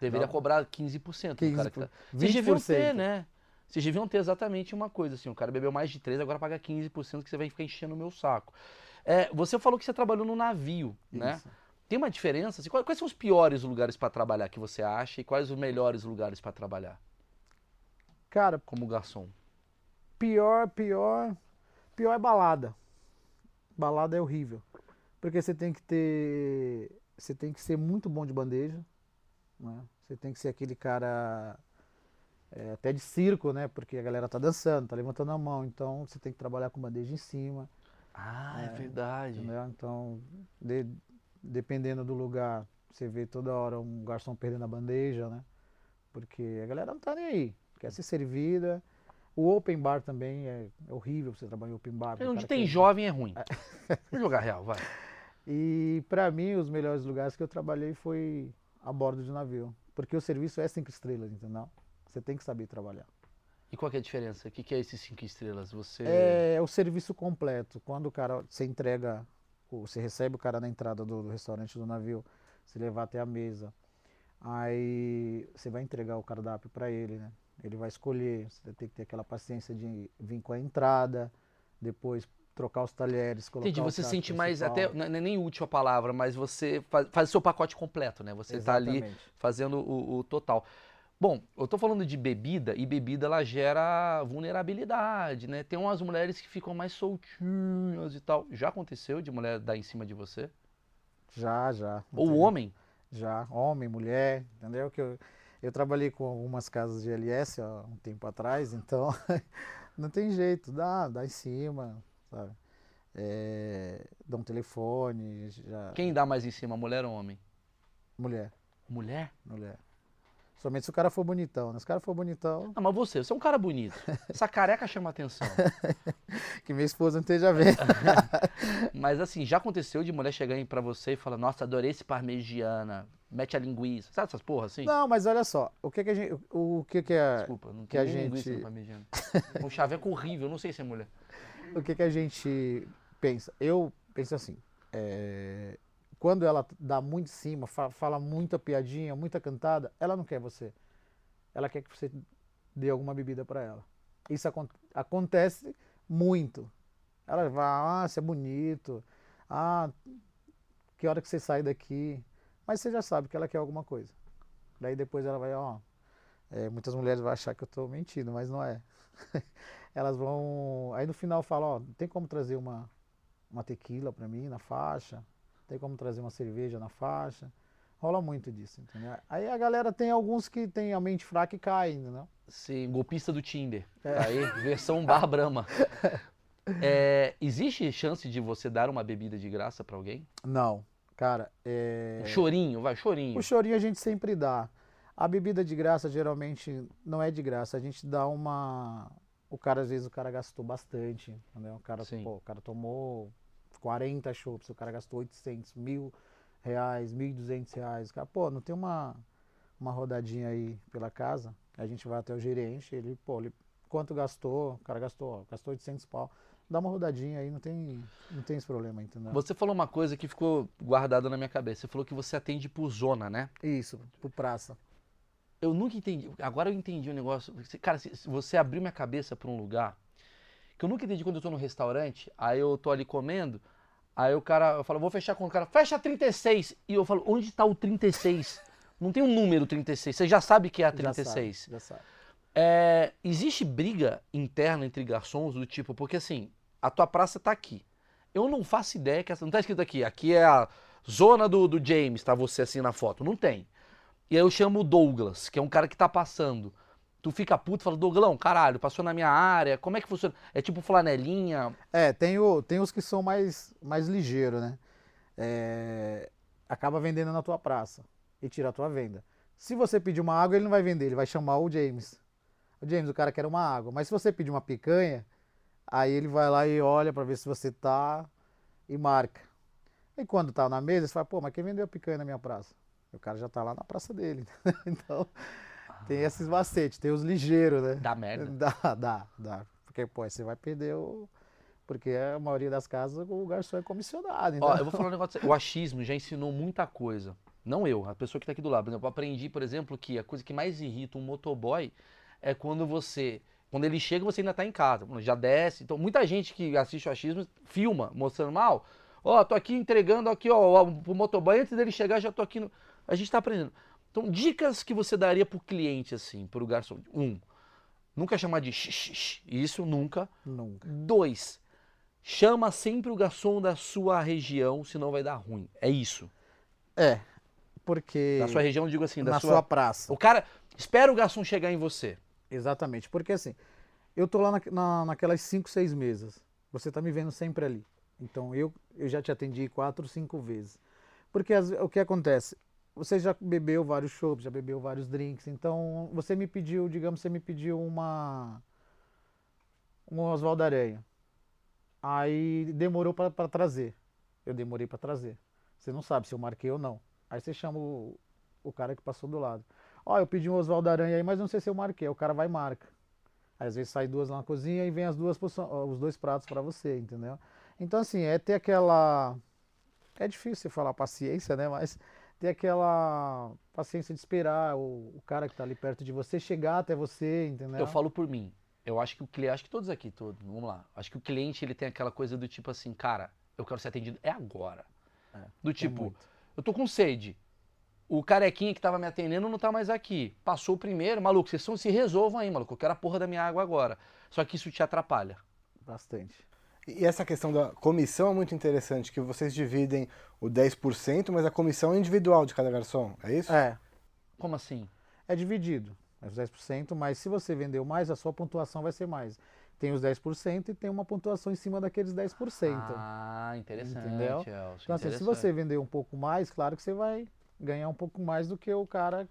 Deveria Não. cobrar 15%. do cara que 15%, tá... Vocês deviam ter, 20%. né? Vocês deviam ter exatamente uma coisa, assim, o cara bebeu mais de 3, agora paga 15% que você vai ficar enchendo o meu saco. É, você falou que você trabalhou no navio, né? Isso. Tem uma diferença? Assim, quais, quais são os piores lugares para trabalhar que você acha e quais os melhores lugares para trabalhar Cara, como garçom? Pior, pior. Pior é balada. Balada é horrível. Porque você tem que ter. Você tem que ser muito bom de bandeja. Né? Você tem que ser aquele cara. é, até de circo, né? Porque a galera tá dançando, tá levantando a mão. Então você tem que trabalhar com bandeja em cima. Ah, é, verdade. Entendeu? Então, de- dependendo do lugar, você vê toda hora um garçom perdendo a bandeja, né? Porque a galera não tá nem aí. Quer ser servida. O open bar também é, é horrível você trabalhar em open bar. o Onde tem quer- jovem é ruim. <laughs> Vamos jogar real, vai. E pra mim, os melhores lugares que eu trabalhei foi a bordo de navio. Porque o serviço é cinco estrelas, entendeu? Você tem que saber trabalhar. E qual que é a diferença? O que, que é esses cinco estrelas? Você. É o serviço completo. Quando o cara, você entrega, ou você recebe o cara na entrada do, do restaurante do navio, você levar até a mesa, aí você vai entregar o cardápio para ele, né? Ele vai escolher, você tem que ter aquela paciência de vir com a entrada, depois trocar os talheres, colocar Entendi, você sente mais, até, não é nem útil a palavra, mas você faz, faz o seu pacote completo, né? Você tá ali fazendo o, o total. Bom, eu tô falando de bebida, e bebida ela gera vulnerabilidade, né? Tem umas mulheres que ficam mais soltinhas e tal. Já aconteceu de mulher dar em cima de você? Já, já. Ou entendeu? homem? Já, homem, mulher, entendeu? Que eu, eu trabalhei com algumas casas de LS há um tempo atrás, então <laughs> não tem jeito, dá, dá em cima, sabe? É, dá um telefone, já. Quem dá mais em cima, mulher ou homem? Mulher, Mulher? mulher. Somente se o cara for bonitão, né? Se o cara for bonitão, Ah, mas você, você é um cara bonito. Essa careca chama atenção. <laughs> que minha esposa não esteja vendo. <laughs> Mas assim, já aconteceu de mulher chegar pra você e falar, nossa, adorei esse parmegiana, mete a linguiça. Sabe essas porra assim? Não, mas olha só, o que que a gente, o que que é, Desculpa, não que tem a linguiça gente- no parmegiana. <laughs> Um chaveco horrível, não sei se é mulher. o que que a gente pensa? Eu penso assim, é, quando ela dá muito em cima, fa- fala muita piadinha, muita cantada, ela não quer você. Ela quer que você dê alguma bebida para ela. Isso acon- acontece muito. Ela vai, ah, você é bonito, ah, que hora que você sai daqui. Mas você já sabe que ela quer alguma coisa. Daí depois ela vai, ó, é, muitas mulheres vão achar que eu estou mentindo, mas não é. <laughs> Elas vão. Aí no final fala, ó, tem como trazer uma, uma tequila para mim na faixa? Tem como trazer uma cerveja na faixa? Rola muito disso, entendeu? Aí a galera tem alguns que tem a mente fraca e cai né? Sim, golpista do Tinder. É. Aí, versão <laughs> Bar Brahma. É, existe chance de você dar uma bebida de graça pra alguém? Não, cara, é... Um chorinho, vai, chorinho. O chorinho a gente sempre dá. A bebida de graça geralmente não é de graça. A gente dá uma. O cara, às vezes, o cara gastou bastante. Entendeu? O cara, pô, o cara tomou 40 chopps, o cara gastou 800, mil reais, 1.200 reais. O cara, pô, não tem uma, uma rodadinha aí pela casa? A gente vai até o gerente, ele, pô, ele, quanto gastou? O cara gastou, ó, gastou 800 pau. Dá uma rodadinha aí, não tem, não tem esse problema, entendeu? Você falou uma coisa que ficou guardada na minha cabeça. Você falou que você atende por zona, né? Isso, pro praça. Eu nunca entendi. Agora eu entendi o negócio. Você- Cara, você abriu minha cabeça pra um lugar Que eu nunca entendi quando eu tô no restaurante, aí eu tô ali comendo, aí o cara, eu falo, vou fechar com o cara, fecha 36. E eu falo, onde tá o 36? Não tem um número 36, você já sabe que é a Já 36. sabe, já sabe. É, existe briga interna entre garçons do tipo, porque assim, a tua praça tá aqui. Eu não faço ideia que essa. Não tá escrito aqui, aqui é a zona do, do James, tá você assim na foto. Não tem. E aí eu chamo o Douglas, que é um cara que tá passando. Tu fica puto e fala, Douglão, caralho, passou na minha área, como é que funciona? É tipo flanelinha. É, tem, o, tem os que são mais, mais ligeiros, né? É, acaba vendendo na tua praça e tira a tua venda. Se você pedir uma água, ele não vai vender, ele vai chamar o James. O James, o cara quer uma água. Mas se você pedir uma picanha, aí ele vai lá e olha pra ver se você tá e marca. E quando tá na mesa, você fala, pô, mas quem vendeu a picanha na minha praça? O cara já tá lá na praça dele. <laughs> então, tem esses macetes, tem os ligeiros, né? Dá merda. <laughs> Dá, dá, dá. Porque, pô, você vai perder o. Porque a maioria das casas o garçom é comissionado. Então... Ó, eu vou falar um negócio. O achismo já ensinou muita coisa. Não eu, a pessoa que tá aqui do lado. Por exemplo, eu aprendi, por exemplo, que a coisa que mais irrita um motoboy é quando você. Quando ele chega, você ainda tá em casa. Já desce. Então, muita gente que assiste o achismo filma, mostrando mal. Ó, tô aqui entregando aqui, ó, pro motoboy. Antes dele chegar, já tô aqui no. A gente tá aprendendo. Então, dicas que você daria pro cliente, assim, pro garçom. Um, nunca chamar de xixi. Isso nunca. Nunca. Dois, chama sempre o garçom da sua região, senão vai dar ruim. É isso. É, porque. Da sua região, eu digo assim, da na sua... sua praça. O cara, espera o garçom chegar em você. Exatamente. Porque assim, eu tô lá na, na- naquelas 5, 6 mesas. Você tá me vendo sempre ali. Então eu, eu já te atendi quatro, cinco vezes. Porque as- o que acontece? Você já bebeu vários chopps, já bebeu vários drinks. Então você me pediu, digamos, você me pediu uma. Um Oswaldo Aranha. Aí demorou para trazer. Eu demorei para trazer. Você não sabe se eu marquei ou não. Aí você chama o, o cara que passou do lado. Ó, eu pedi um Oswaldo Aranha aí, mas não sei se eu marquei. O cara vai e marca. Aí, às vezes sai duas na cozinha e vem as duas os dois pratos para você, entendeu? Então assim, é ter aquela é difícil falar paciência, né? Mas ter aquela paciência de esperar o, o cara que tá ali perto de você chegar até você, entendeu? Eu falo por mim. Eu acho que o cliente, acho que todos aqui, todos, vamos lá. Acho que o cliente ele tem aquela coisa do tipo assim, cara, eu quero ser atendido é agora. É, do É tipo, eu tô com sede. O carequinha que tava me atendendo não tá mais aqui. Passou o primeiro, maluco, vocês são, se resolvam aí, maluco. Eu quero a porra da minha água agora. Só que isso te atrapalha. bastante. E essa questão da comissão é muito interessante, que vocês dividem o 10%, mas a comissão é individual de cada garçom, é isso? É, Como assim? é dividido, é os 10%, mas se você vendeu mais, a sua pontuação vai ser mais. Tem os 10% e tem uma pontuação em cima daqueles 10%. Ah, interessante, Entendeu? Elcio, Então, assim, se você vender um pouco mais, claro que você vai ganhar um pouco mais do que o cara,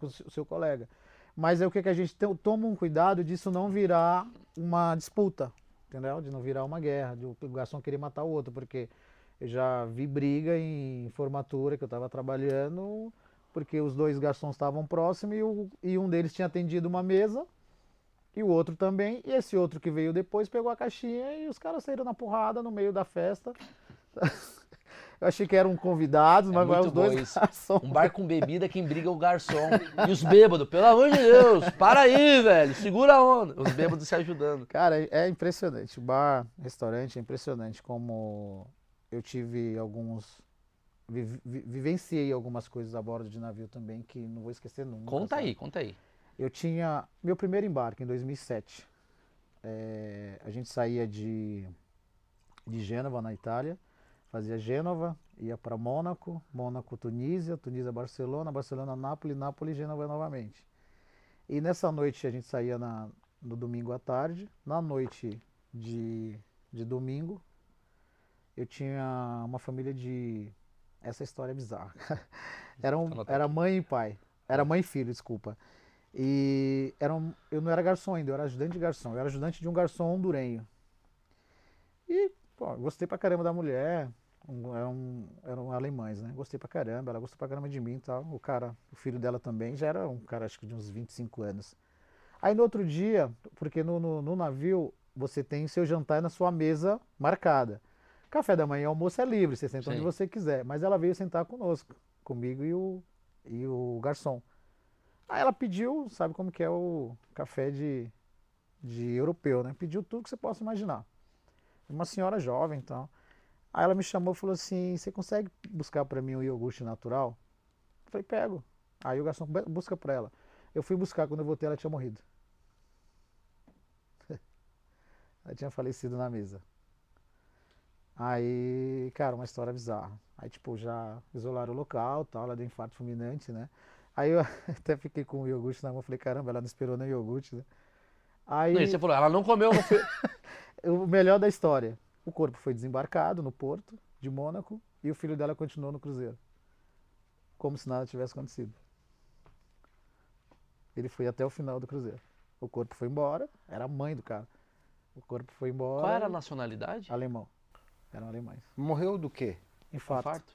o seu o seu colega. Mas é o que, que a gente toma um cuidado disso não virar uma disputa, entendeu? De não virar uma guerra, de o garçom querer matar o outro, porque eu já vi briga em formatura que eu estava trabalhando, porque os dois garçons estavam próximos e, o- e um deles tinha atendido uma mesa e o outro também, e esse outro que veio depois pegou a caixinha e os caras saíram na porrada no meio da festa. <laughs> Eu achei que eram convidados, É mas vai os dois isso. <laughs> garçons. Um bar com bebida, quem briga é o garçom. E os bêbados, pelo amor de Deus, para aí, velho, segura a onda. Os bêbados se ajudando. Cara, é impressionante. Bar, restaurante, é impressionante como eu tive alguns. vi- vi- vivenciei algumas coisas a bordo de navio também que não vou esquecer nunca. Conta sabe? aí, conta aí. Eu tinha meu primeiro embarque em 2007. É, a gente saía de, de Gênova, na Itália, fazia Gênova, ia para Mônaco, Mônaco, Tunísia, Tunísia, Barcelona, Barcelona, Nápoles, Nápoles, Gênova novamente. E nessa noite a gente saía na, no domingo à tarde. Na noite de, de domingo, eu tinha uma família de. Essa história é bizarra. <laughs> Era, um- Anota era mãe e pai. Era mãe e filho, desculpa. E era um- eu não era garçom ainda, eu era ajudante de garçom. Eu era ajudante de um garçom hondurenho. E, pô, gostei pra caramba da mulher. Eram, eram alemães, né? Gostei pra caramba, ela gostou pra caramba de mim e tal. O cara, o filho dela também, já era um cara, acho que de uns 25 anos. Aí no outro dia, porque no, no, no navio você tem seu jantar na sua mesa marcada. Café da manhã e almoço é livre, você senta onde Sim. você quiser. Mas ela veio sentar conosco, comigo e o, e o garçom. Aí ela pediu, sabe como que é o café de, de europeu, né? Pediu tudo que você possa imaginar. Uma senhora jovem, então. Aí ela me chamou e falou assim: "Você consegue buscar para mim um iogurte natural?" Eu falei: "Pego". Aí o garçom "Bu- busca para ela. Eu fui buscar quando eu voltei ela tinha morrido. <laughs> ela tinha falecido na mesa. Aí, cara, uma história bizarra. Aí, tipo, já isolaram o local, tal, ela deu infarto fulminante, né? Aí eu <laughs> até fiquei com o iogurte na mão, falei, caramba, ela não esperou nem o iogurte, né? Aí, Não, você falou, ela não comeu, foi. <laughs> o melhor da história, o corpo foi desembarcado no porto de Mônaco e o filho dela continuou no cruzeiro. Como se nada tivesse acontecido. Ele foi até o final do cruzeiro. O corpo foi embora, era a mãe do cara. O corpo foi embora. Qual era a nacionalidade? Alemão. Eram alemães. Morreu do quê? Infarto. Infarto.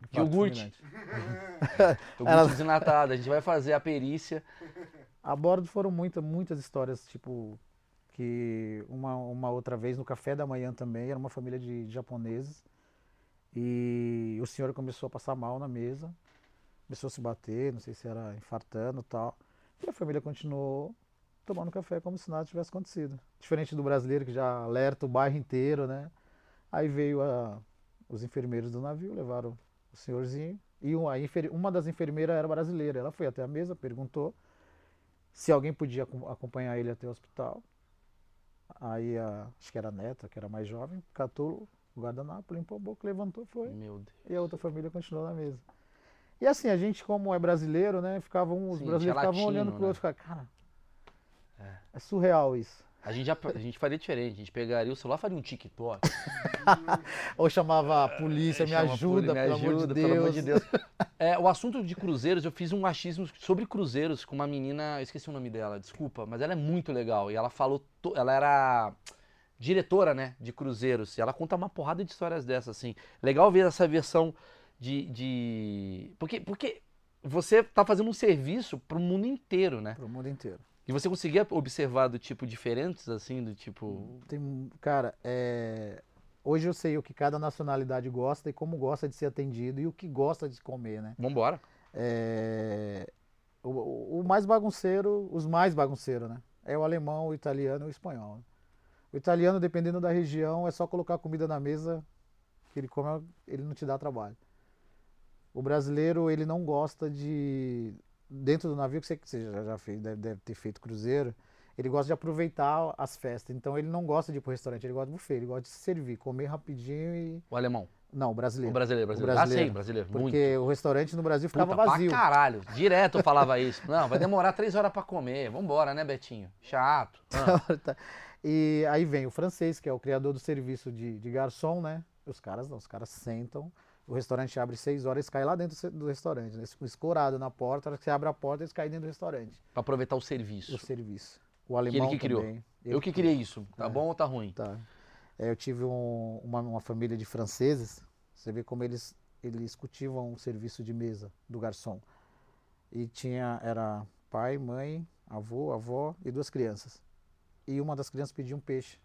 Infarto Iogurte. <laughs> <laughs> Iogurte desnatado. A gente vai fazer a perícia. A bordo foram muita, muitas histórias, tipo, que uma, uma outra vez no café da manhã também, era uma família de, de japoneses, e o senhor começou a passar mal na mesa, começou a se bater, não sei se era infartando e tal, e a família continuou tomando café como se nada tivesse acontecido. Diferente do brasileiro que já alerta o bairro inteiro, né? Aí veio a- os enfermeiros do navio, levaram o senhorzinho, e um- a enfer- uma das enfermeiras era brasileira, ela foi até a mesa, perguntou, se alguém podia acom- acompanhar ele até o hospital. Aí a, acho que era a neta, que era mais jovem, catou o guardanapo, limpou a boca, levantou, foi. Meu Deus. E a outra família continuou na mesa. E assim, a gente, como é brasileiro, né, ficavam, os Sim, brasileiros ficavam olhando latino, pro né? outro e ficavam, cara, é surreal isso. A gente, já, a gente faria diferente. A gente pegaria o celular, faria um TikTok. <laughs> Ou chamava a polícia, me Chama a ajuda, poli- me pelo, amor de ajuda, pelo amor de Deus. <laughs> É, o assunto de cruzeiros, eu fiz um achismo sobre cruzeiros com uma menina, eu esqueci o nome dela, desculpa, mas ela é muito legal. E ela falou, to- ela era diretora, né, de cruzeiros. E ela conta uma porrada de histórias dessas, assim. Legal ver essa versão de. de... Porque, porque você tá fazendo um serviço pro mundo inteiro, né? Pro mundo inteiro. E você conseguia observar do tipo diferentes, assim, do tipo. Tem, cara, é, hoje eu sei o que cada nacionalidade gosta e como gosta de ser atendido e o que gosta de comer, né? Vambora. É, o, o- mais bagunceiro, os mais bagunceiros, né? É o alemão, o italiano e o espanhol. O italiano, dependendo da região, é só colocar comida na mesa que ele come, ele não te dá trabalho. O brasileiro, ele não gosta de. Dentro do navio, que você, que você já, já fez, deve, deve ter feito cruzeiro, ele gosta de aproveitar as festas. Então ele não gosta de ir pro restaurante, ele gosta de buffet, ele gosta de se servir, comer rapidinho e. O alemão. Não, o O brasileiro. brasileiro, brasileiro. brasileiro. Ah, sim, brasileiro. Muito. Porque o restaurante no Brasil ficava Puta, vazio. Pra caralho. Direto eu falava isso. Não, vai demorar três horas pra comer. Vambora, né, Betinho? Chato. Ah. <laughs> E aí vem o francês, que é o criador do serviço de, de garçom, né? Os caras não, os caras sentam, o restaurante abre seis horas, eles caem lá dentro do restaurante, né? Eles ficam escorados na porta, a hora que você abre a porta, eles caem dentro do restaurante. pra aproveitar o serviço. O serviço. O alemão que criou. também. Eu que queria isso. Tá É. bom ou tá ruim? Tá. É, eu tive um- uma, uma família de franceses, você vê como eles, eles cultivam o serviço de mesa do garçom. E tinha, era pai, mãe, avô, avó e duas crianças. E uma das crianças pediu um peixe.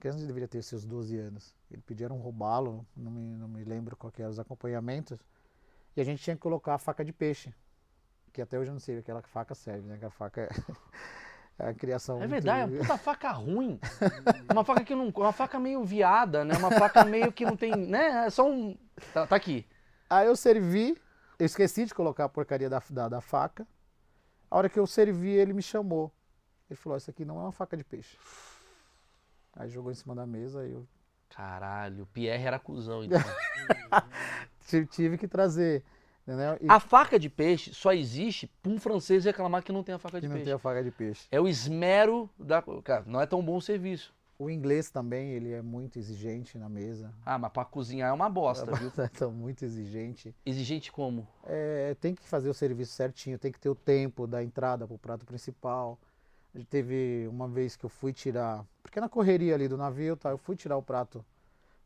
Criança deveria ter seus 12 anos. Ele pediram um robalo, não me, não me lembro qual que eram os acompanhamentos. E a gente tinha que colocar a faca de peixe. Que até hoje eu não sei, aquela faca serve, né? Que a faca é, <laughs> é a criação É muito- verdade, é uma puta faca ruim. <laughs> Uma faca que não. Uma faca meio viada, né? Uma faca meio que não tem. né? É só um. Tá, tá aqui. Aí eu servi, eu esqueci de colocar a porcaria da, da, da faca. A hora que eu servi, ele me chamou. Ele falou: Isso aqui não é uma faca de peixe. Aí jogou em cima da mesa e eu Caralho, o Pierre era cuzão, <laughs> então. ti- tive que trazer. E A faca de peixe só existe pra um francês reclamar que não tem a faca que de não peixe. tem a faca de peixe. É o esmero da. Cara, não é tão bom o serviço. O inglês também, ele é muito exigente na mesa. Ah, mas pra cozinhar é uma bosta, viu? <laughs> Então, muito exigente. Exigente como? É, tem que fazer o serviço certinho, tem que ter o tempo da entrada para o prato principal. Teve uma vez que eu fui tirar, porque na correria ali do navio, tá, eu fui tirar o prato,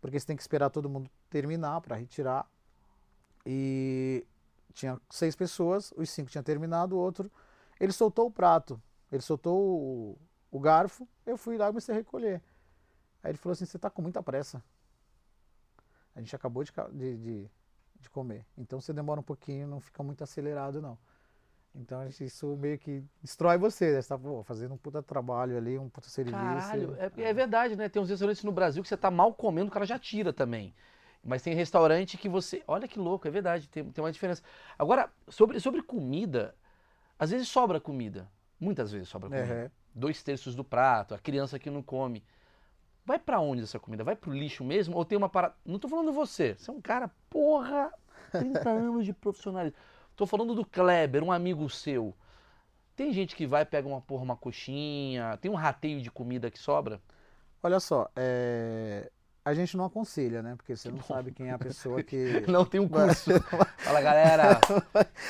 porque você tem que esperar todo mundo terminar para retirar. E tinha seis pessoas, os cinco tinham terminado, o outro, ele soltou o prato, ele soltou o, o garfo, eu fui lá e comecei a recolher. Aí ele falou assim, você tá com muita pressa. A gente acabou de, de, de, de comer. Então você demora um pouquinho, não fica muito acelerado não. Então isso meio que destrói você, né? Você tá pô, fazendo um puta trabalho ali, um puta serviço. Caralho, é, é verdade, né? Tem uns restaurantes no Brasil que você tá mal comendo, o cara já tira também. Mas tem restaurante que você. Olha que louco, é verdade, tem, tem uma diferença. Agora, sobre, sobre comida, às vezes sobra comida. Muitas vezes sobra comida. Uhum. Dois terços do prato, a criança que não come. Vai pra onde essa comida? Vai pro lixo mesmo? Ou tem uma parada. Não tô falando você. Você é um cara, porra, 30 <laughs> anos de profissionalismo. Tô falando do Kleber, um amigo seu. Tem gente que vai, pega uma porra, uma coxinha, tem um rateio de comida que sobra? Olha só, é, a gente não aconselha, né? Porque você não sabe quem é a pessoa que. <laughs> Não tem um curso. <laughs> Fala, galera,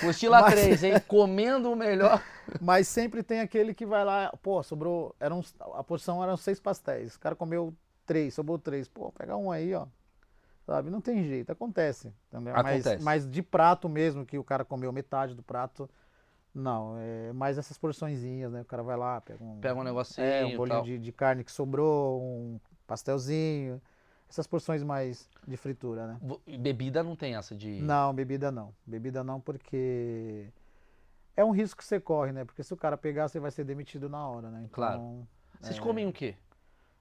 mochila Mas- 3, hein? Comendo o melhor. <laughs> Mas sempre tem aquele que vai lá, pô, sobrou. Eram, a porção eram seis pastéis. O cara comeu três, sobrou três. Pô, pega um aí, ó. Sabe? Não tem jeito, acontece. Entendeu? Acontece. Mas, mas de prato mesmo, que o cara comeu metade do prato, não. É mais essas porçõezinhas, né? O cara vai lá, pega um. Pega um negocinho É, um bolinho de, de carne que sobrou, um pastelzinho. Essas porções mais de fritura, né? Bebida não tem essa de. Não, bebida não. Bebida não, porque é um risco que você corre, né? Porque se o cara pegar, você vai ser demitido na hora, né? Então, Claro. Vocês é, comem o quê?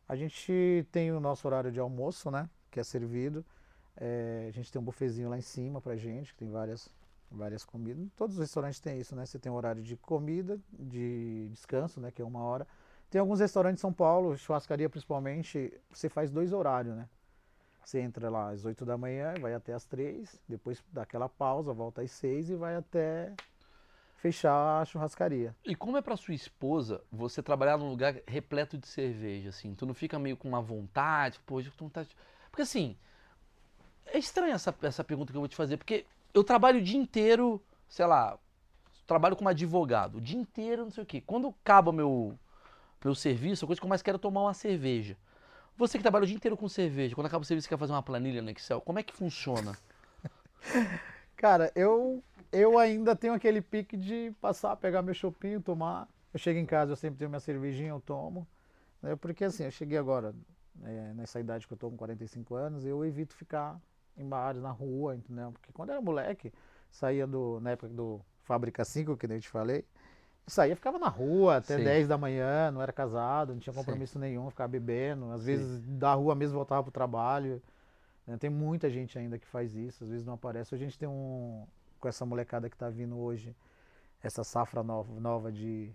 A gente tem o nosso horário de almoço, né? Que é servido. É, a gente tem um bufezinho lá em cima pra gente, que tem várias, várias comidas. Todos os restaurantes têm isso, né? Você tem um horário de comida, de descanso, né? Que é uma hora. Tem alguns restaurantes em São Paulo, churrascaria principalmente, você faz dois horários, né? Você entra lá às 8 da manhã, vai até às 3, depois dá aquela pausa, volta às 6 e vai até fechar a churrascaria. E como é pra sua esposa você trabalhar num lugar repleto de cerveja, assim? Tu não fica meio com uma vontade, pô, hoje com vontade. Porque assim, é estranha essa, essa pergunta que eu vou te fazer, porque eu trabalho o dia inteiro, sei lá, trabalho como advogado, o dia inteiro, não sei o quê. Quando acaba meu, meu serviço, a coisa que eu mais quero é tomar uma cerveja. Você que trabalha o dia inteiro com cerveja, quando acaba o serviço, você quer fazer uma planilha no Excel, como é que funciona? <laughs> Cara, eu, eu ainda tenho aquele pique de passar, pegar meu chopinho, tomar. Eu chego em casa, eu sempre tenho minha cervejinha, eu tomo. né? Porque assim, eu cheguei agora, é, nessa idade que eu tô com 45 anos, eu evito ficar em bares, na rua, entendeu? Porque quando era moleque, saía do, na época do Fábrica 5, que nem eu te falei, saía, ficava na rua até Sim. 10 da manhã, não era casado, não tinha Sim. compromisso nenhum, ficava bebendo. Às Sim. vezes da rua mesmo voltava pro trabalho. né? Tem muita gente ainda que faz isso, às vezes não aparece. A gente tem um, com essa molecada que tá vindo hoje, essa safra nova, nova de,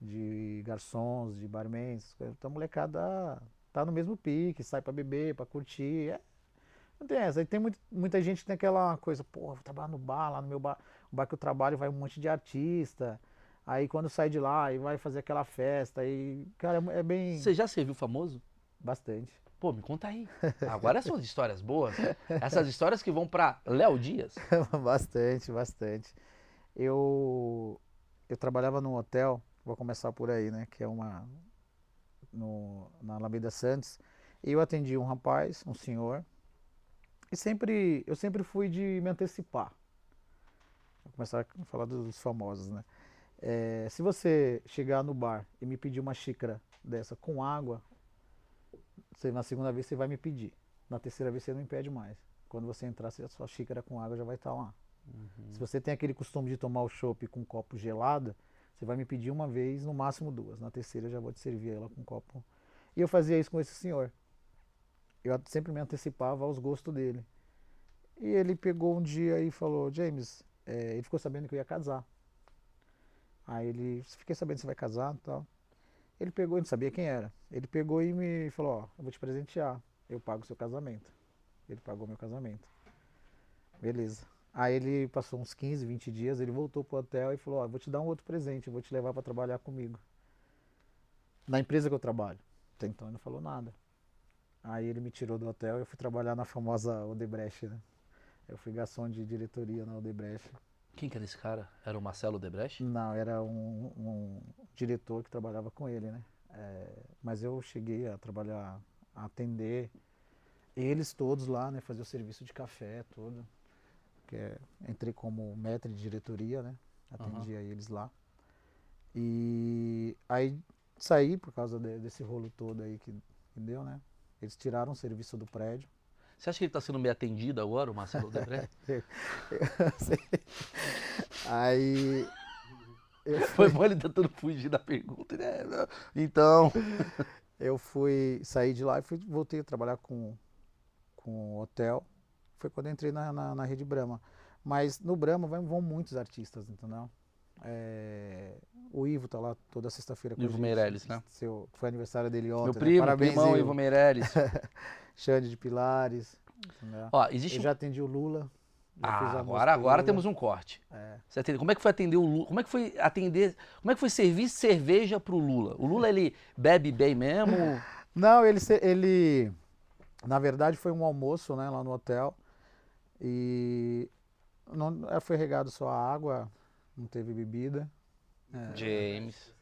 de garçons, de barmans, então a molecada tá no mesmo pique, sai pra beber, pra curtir. É, não tem essa. Aí tem muito- muita gente que tem aquela coisa, pô, vou trabalhar no bar, lá no meu bar, o bar que eu trabalho vai um monte de artista. Aí quando sai de lá, aí vai fazer aquela festa. Aí, cara, é é bem. Você já serviu famoso? Bastante. Pô, me conta aí. <laughs> Agora são as histórias boas. Essas histórias que vão pra Léo Dias. <laughs> bastante, bastante. Eu, eu trabalhava num hotel, vou começar por aí, né? Que é uma. No, na Alameda Santos. E eu atendi um rapaz, um senhor. E sempre, eu sempre fui de me antecipar. Vou começar a falar dos famosos, né? É, se você chegar no bar e me pedir uma xícara dessa com água, você, na segunda vez você vai me pedir. Na terceira vez você não me pede mais. Quando você entrar, a sua xícara com água já vai estar lá. Se você tem aquele costume de tomar o chopp com um copo gelado, você vai me pedir uma vez, no máximo duas. Na terceira eu já vou te servir ela com um copo. E eu fazia isso com esse senhor. Eu sempre me antecipava aos gostos dele. E ele pegou um dia e falou, James, eh, ele ficou sabendo que eu ia casar. Aí ele, fiquei sabendo que você vai casar e tal. Ele pegou, ele não sabia quem era. Ele pegou e me falou, ó, eu vou te presentear, eu pago o seu casamento. Ele pagou meu casamento. Beleza. Aí ele passou uns 15, 20 dias, ele voltou pro hotel e falou, ó, eu vou te dar um outro presente, vou te levar para trabalhar comigo. Na empresa que eu trabalho. Até então ele não falou nada. Aí ele me tirou do hotel e eu fui trabalhar na famosa Odebrecht, né? Eu fui garçom de diretoria na Odebrecht. Quem que era esse cara? Era o Marcelo Debrecht? Não, era um, um diretor que trabalhava com ele, né? É, mas eu cheguei a trabalhar, a atender eles todos lá, né? Fazer o serviço de café, tudo. Que é, entrei como maître de diretoria, né? Atendia eles lá. E aí saí por causa de- desse rolo todo aí que, que deu, né? Eles tiraram o serviço do prédio. Você acha que ele tá sendo meio atendido agora, o Marcelo Debrecht? <laughs> Aí Foi bom ele tentando fugir da pergunta, né? Então. Eu fui sair de lá e fui, voltei a trabalhar com, com hotel. Foi quando eu entrei na, na, na Rede Brahma. Mas no Brahma vão, vão muitos artistas, entendeu? É, o Ivo tá lá toda sexta-feira com Ivo gente. Meirelles, né? Seu, foi aniversário dele ontem. Meu né? primo, Parabéns, primão Ivo. Ivo Meirelles. <laughs> Xande de Pilares. entendeu? Ó, existe Eu um... já atendi o Lula. Ah, agora, agora temos um corte. É. Você atende- Como é que foi atender o Lula? Como é que foi atender. Como é que foi servir cerveja pro Lula? O Lula, ele bebe bem mesmo? <laughs> Não, ele, ele. Na verdade, foi um almoço né, lá no hotel. E. Não, é, foi regado só a água, não teve bebida. É, James.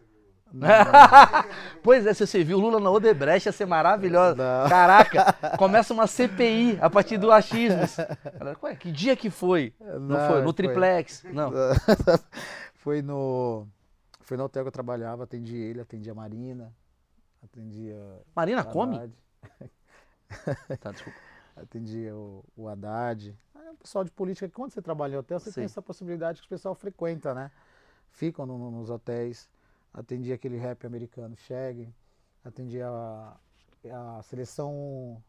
não- <laughs> pois é, se você viu o Lula na Odebrecht ia ser maravilhosa. Não. Caraca, começa uma CPI a partir do achismos. Galera, ué, que dia que foi? Não, Não, foi? No foi- triplex? Não. <laughs> foi no. Foi no hotel que eu trabalhava, atendi ele, atendi a Marina, atendi a. Marina o come? Tá, desculpa. Atendi o, o Haddad. É, o pessoal de política, quando você trabalha em hotel, você Sim. tem essa possibilidade que o pessoal frequenta, né? Ficam no- no- nos hotéis. Atendi aquele rap americano, Shag. Atendi a, a seleção,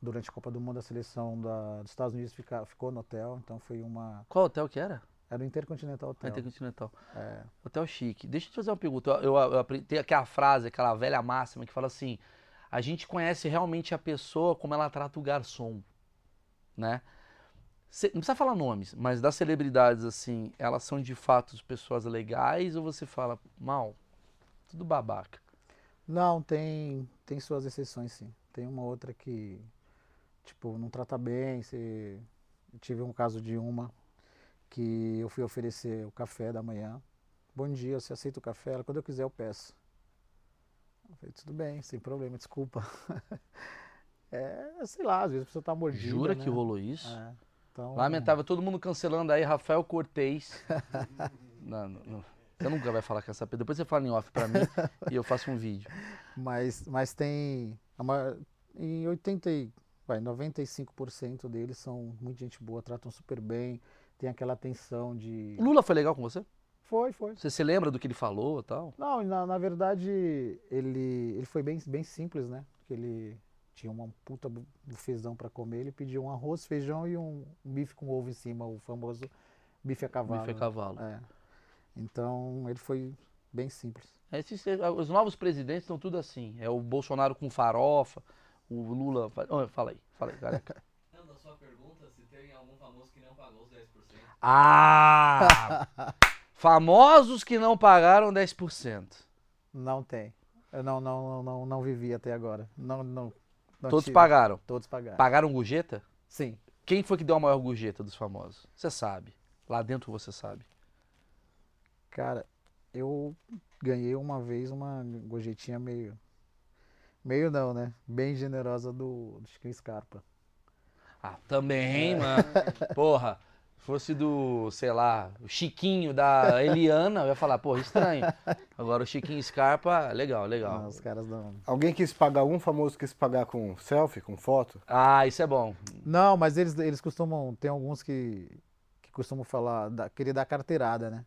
durante a Copa do Mundo, a seleção da, dos Estados Unidos fica- ficou no hotel, então foi uma. Qual hotel que era? Era o Intercontinental Hotel. Intercontinental. É, Hotel chique. Deixa eu te fazer uma pergunta. Eu, eu, eu aprendi, tem aquela frase, aquela velha máxima que fala assim: a gente conhece realmente a pessoa como ela trata o garçom, né? Não precisa falar nomes, mas das celebridades assim, elas são de fato pessoas legais ou você fala mal? Tudo babaca. Não, tem, tem suas exceções, sim. Tem uma outra que, tipo, não trata bem. Se... Tive um caso de uma que eu fui oferecer o café da manhã. Bom dia, você aceita o café? Ela, quando eu quiser, eu peço. Eu falei, tudo bem, sem problema, desculpa. <laughs> É, sei lá, às vezes a pessoa tá mordida, Jura né? que rolou isso? É, então, Lamentável, todo mundo cancelando aí Rafael Cortez. <laughs> não, não, não. Você nunca vai falar com essa pessoa. Depois você fala em off pra mim <laughs> e eu faço um vídeo. Mas, mas tem. a maior- em 80, e- vai, 95% deles são muito gente boa, tratam super bem, tem aquela atenção de. Lula foi legal com você? Foi, foi. Você se lembra do que ele falou e tal? Não, na, na verdade, ele, ele foi bem, bem simples, né? Porque ele tinha uma puta bu- bufezão pra comer, ele pediu um arroz, feijão e um, um bife com ovo em cima, o famoso bife a cavalo. Bife a né? cavalo. É. Então, ele foi bem simples. Esses- os novos presidentes estão tudo assim. É o Bolsonaro com farofa, o Lula. Fala aí, fala aí, careca. <laughs> Não, da sua pergunta, se tem algum famoso que não pagou os 10%. Ah! <laughs> Famosos que não pagaram 10%. Não tem. Eu não, não, não, não, não vivi até agora. Não, não, não Todos tive. pagaram. Todos pagaram. Pagaram gorjeta? Sim. Quem foi que deu a maior gorjeta dos famosos? Você sabe. Lá dentro você sabe. Cara, eu ganhei uma vez uma gorjetinha meio. Meio não, né? Bem generosa do, do Chiquinho Scarpa. Ah, também, mano. Porra, fosse do, sei lá, o Chiquinho da Eliana, eu ia falar, porra, estranho. Agora o Chiquinho Scarpa, legal, legal. Não, os caras não. Alguém quis pagar, algum famoso quis pagar com selfie, com foto? Ah, isso é bom. Não, mas eles, eles costumam. Tem alguns que, que costumam falar, da, querer dar carteirada, né?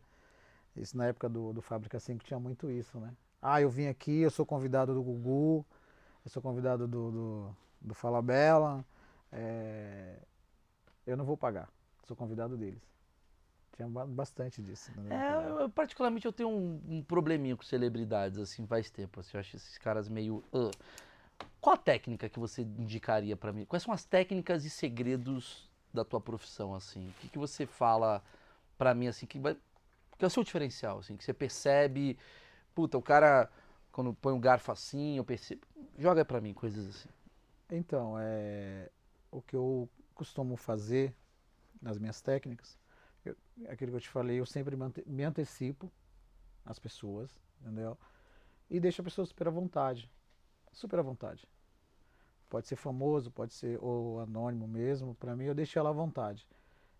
Isso na época do, do Fábrica 5 tinha muito isso, né? Ah, eu vim aqui, eu sou convidado do Gugu, eu sou convidado do, do, do Fala Bela, é, eu não vou pagar, sou convidado deles. Tinha ba- bastante disso. né? É, eu, eu, particularmente eu tenho um, um probleminha com celebridades, assim, faz tempo. Assim, eu acho esses caras meio. "Ugh". Qual a técnica que você indicaria pra mim? Quais são as técnicas e segredos da tua profissão, assim? O que, que você fala pra mim, assim, que vai. Que é o seu diferencial, assim, que você percebe. Puta, o cara, quando põe um garfo assim, eu percebo. Joga pra mim coisas assim. Então, é, o que eu costumo fazer nas minhas técnicas, eu- aquilo que eu te falei, eu sempre me ante- me antecipo às pessoas, entendeu? E deixo a pessoa super à vontade, super à vontade. Pode ser famoso, pode ser ou anônimo mesmo, para mim eu deixo ela à vontade.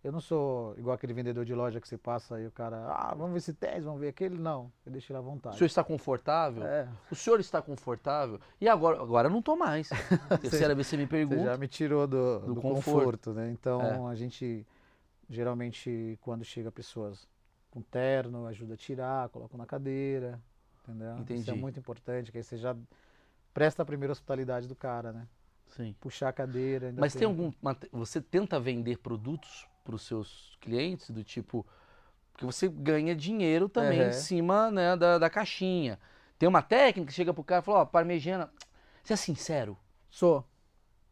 Eu não sou igual aquele vendedor de loja que você passa e o cara, ah, vamos ver esse teste, vamos ver aquele, não, eu deixo ele à O vontade. senhor está confortável? É, O senhor está confortável? E agora? Agora eu não tô mais. <laughs> Terceira vez você me Você pergunta. já me tirou do, Do do conforto. conforto, né? Então É. a gente geralmente quando chega pessoas com terno, ajuda a tirar, coloca na cadeira, entendeu? Isso é Entendi. muito importante, que aí você já presta a primeira hospitalidade do cara, né? Sim. Puxar a cadeira. Mas tem algum. mate- Você tenta vender produtos para os seus clientes do tipo. Porque você ganha dinheiro também Aham. em cima né, da, da caixinha. Tem uma técnica que chega pro cara e fala, ó, parmegiana, você é sincero. Sou.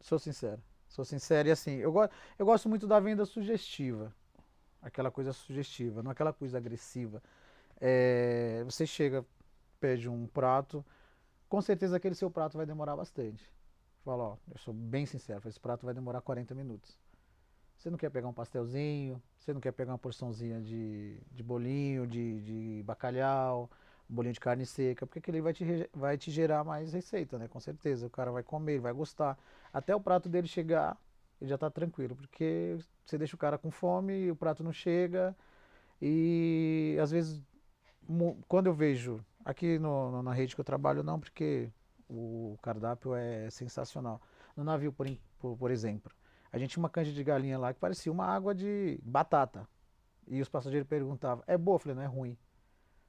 Sou sincero. Sou sincero e assim, eu, go eu gosto muito da venda sugestiva. Aquela coisa sugestiva, não aquela coisa agressiva. É, você chega, pede um prato, com certeza aquele seu prato vai demorar bastante. Fala, ó, eu sou bem sincero, esse prato vai demorar 40 minutos. Você não quer pegar um pastelzinho, você não quer pegar uma porçãozinha de, de bolinho, de, de bacalhau, um bolinho de carne seca, porque aquele vai te, vai te gerar mais receita, né? Com certeza. O cara vai comer, ele vai gostar. Até o prato dele chegar, ele já tá tranquilo, porque você deixa o cara com fome, o prato não chega. E às vezes, quando eu vejo, aqui no, na rede que eu trabalho, não, porque o cardápio é sensacional. No navio, por, por, por exemplo, a gente tinha uma canja de galinha lá que parecia uma água de batata. E os passageiros perguntavam, é boa? Eu falei, não é ruim.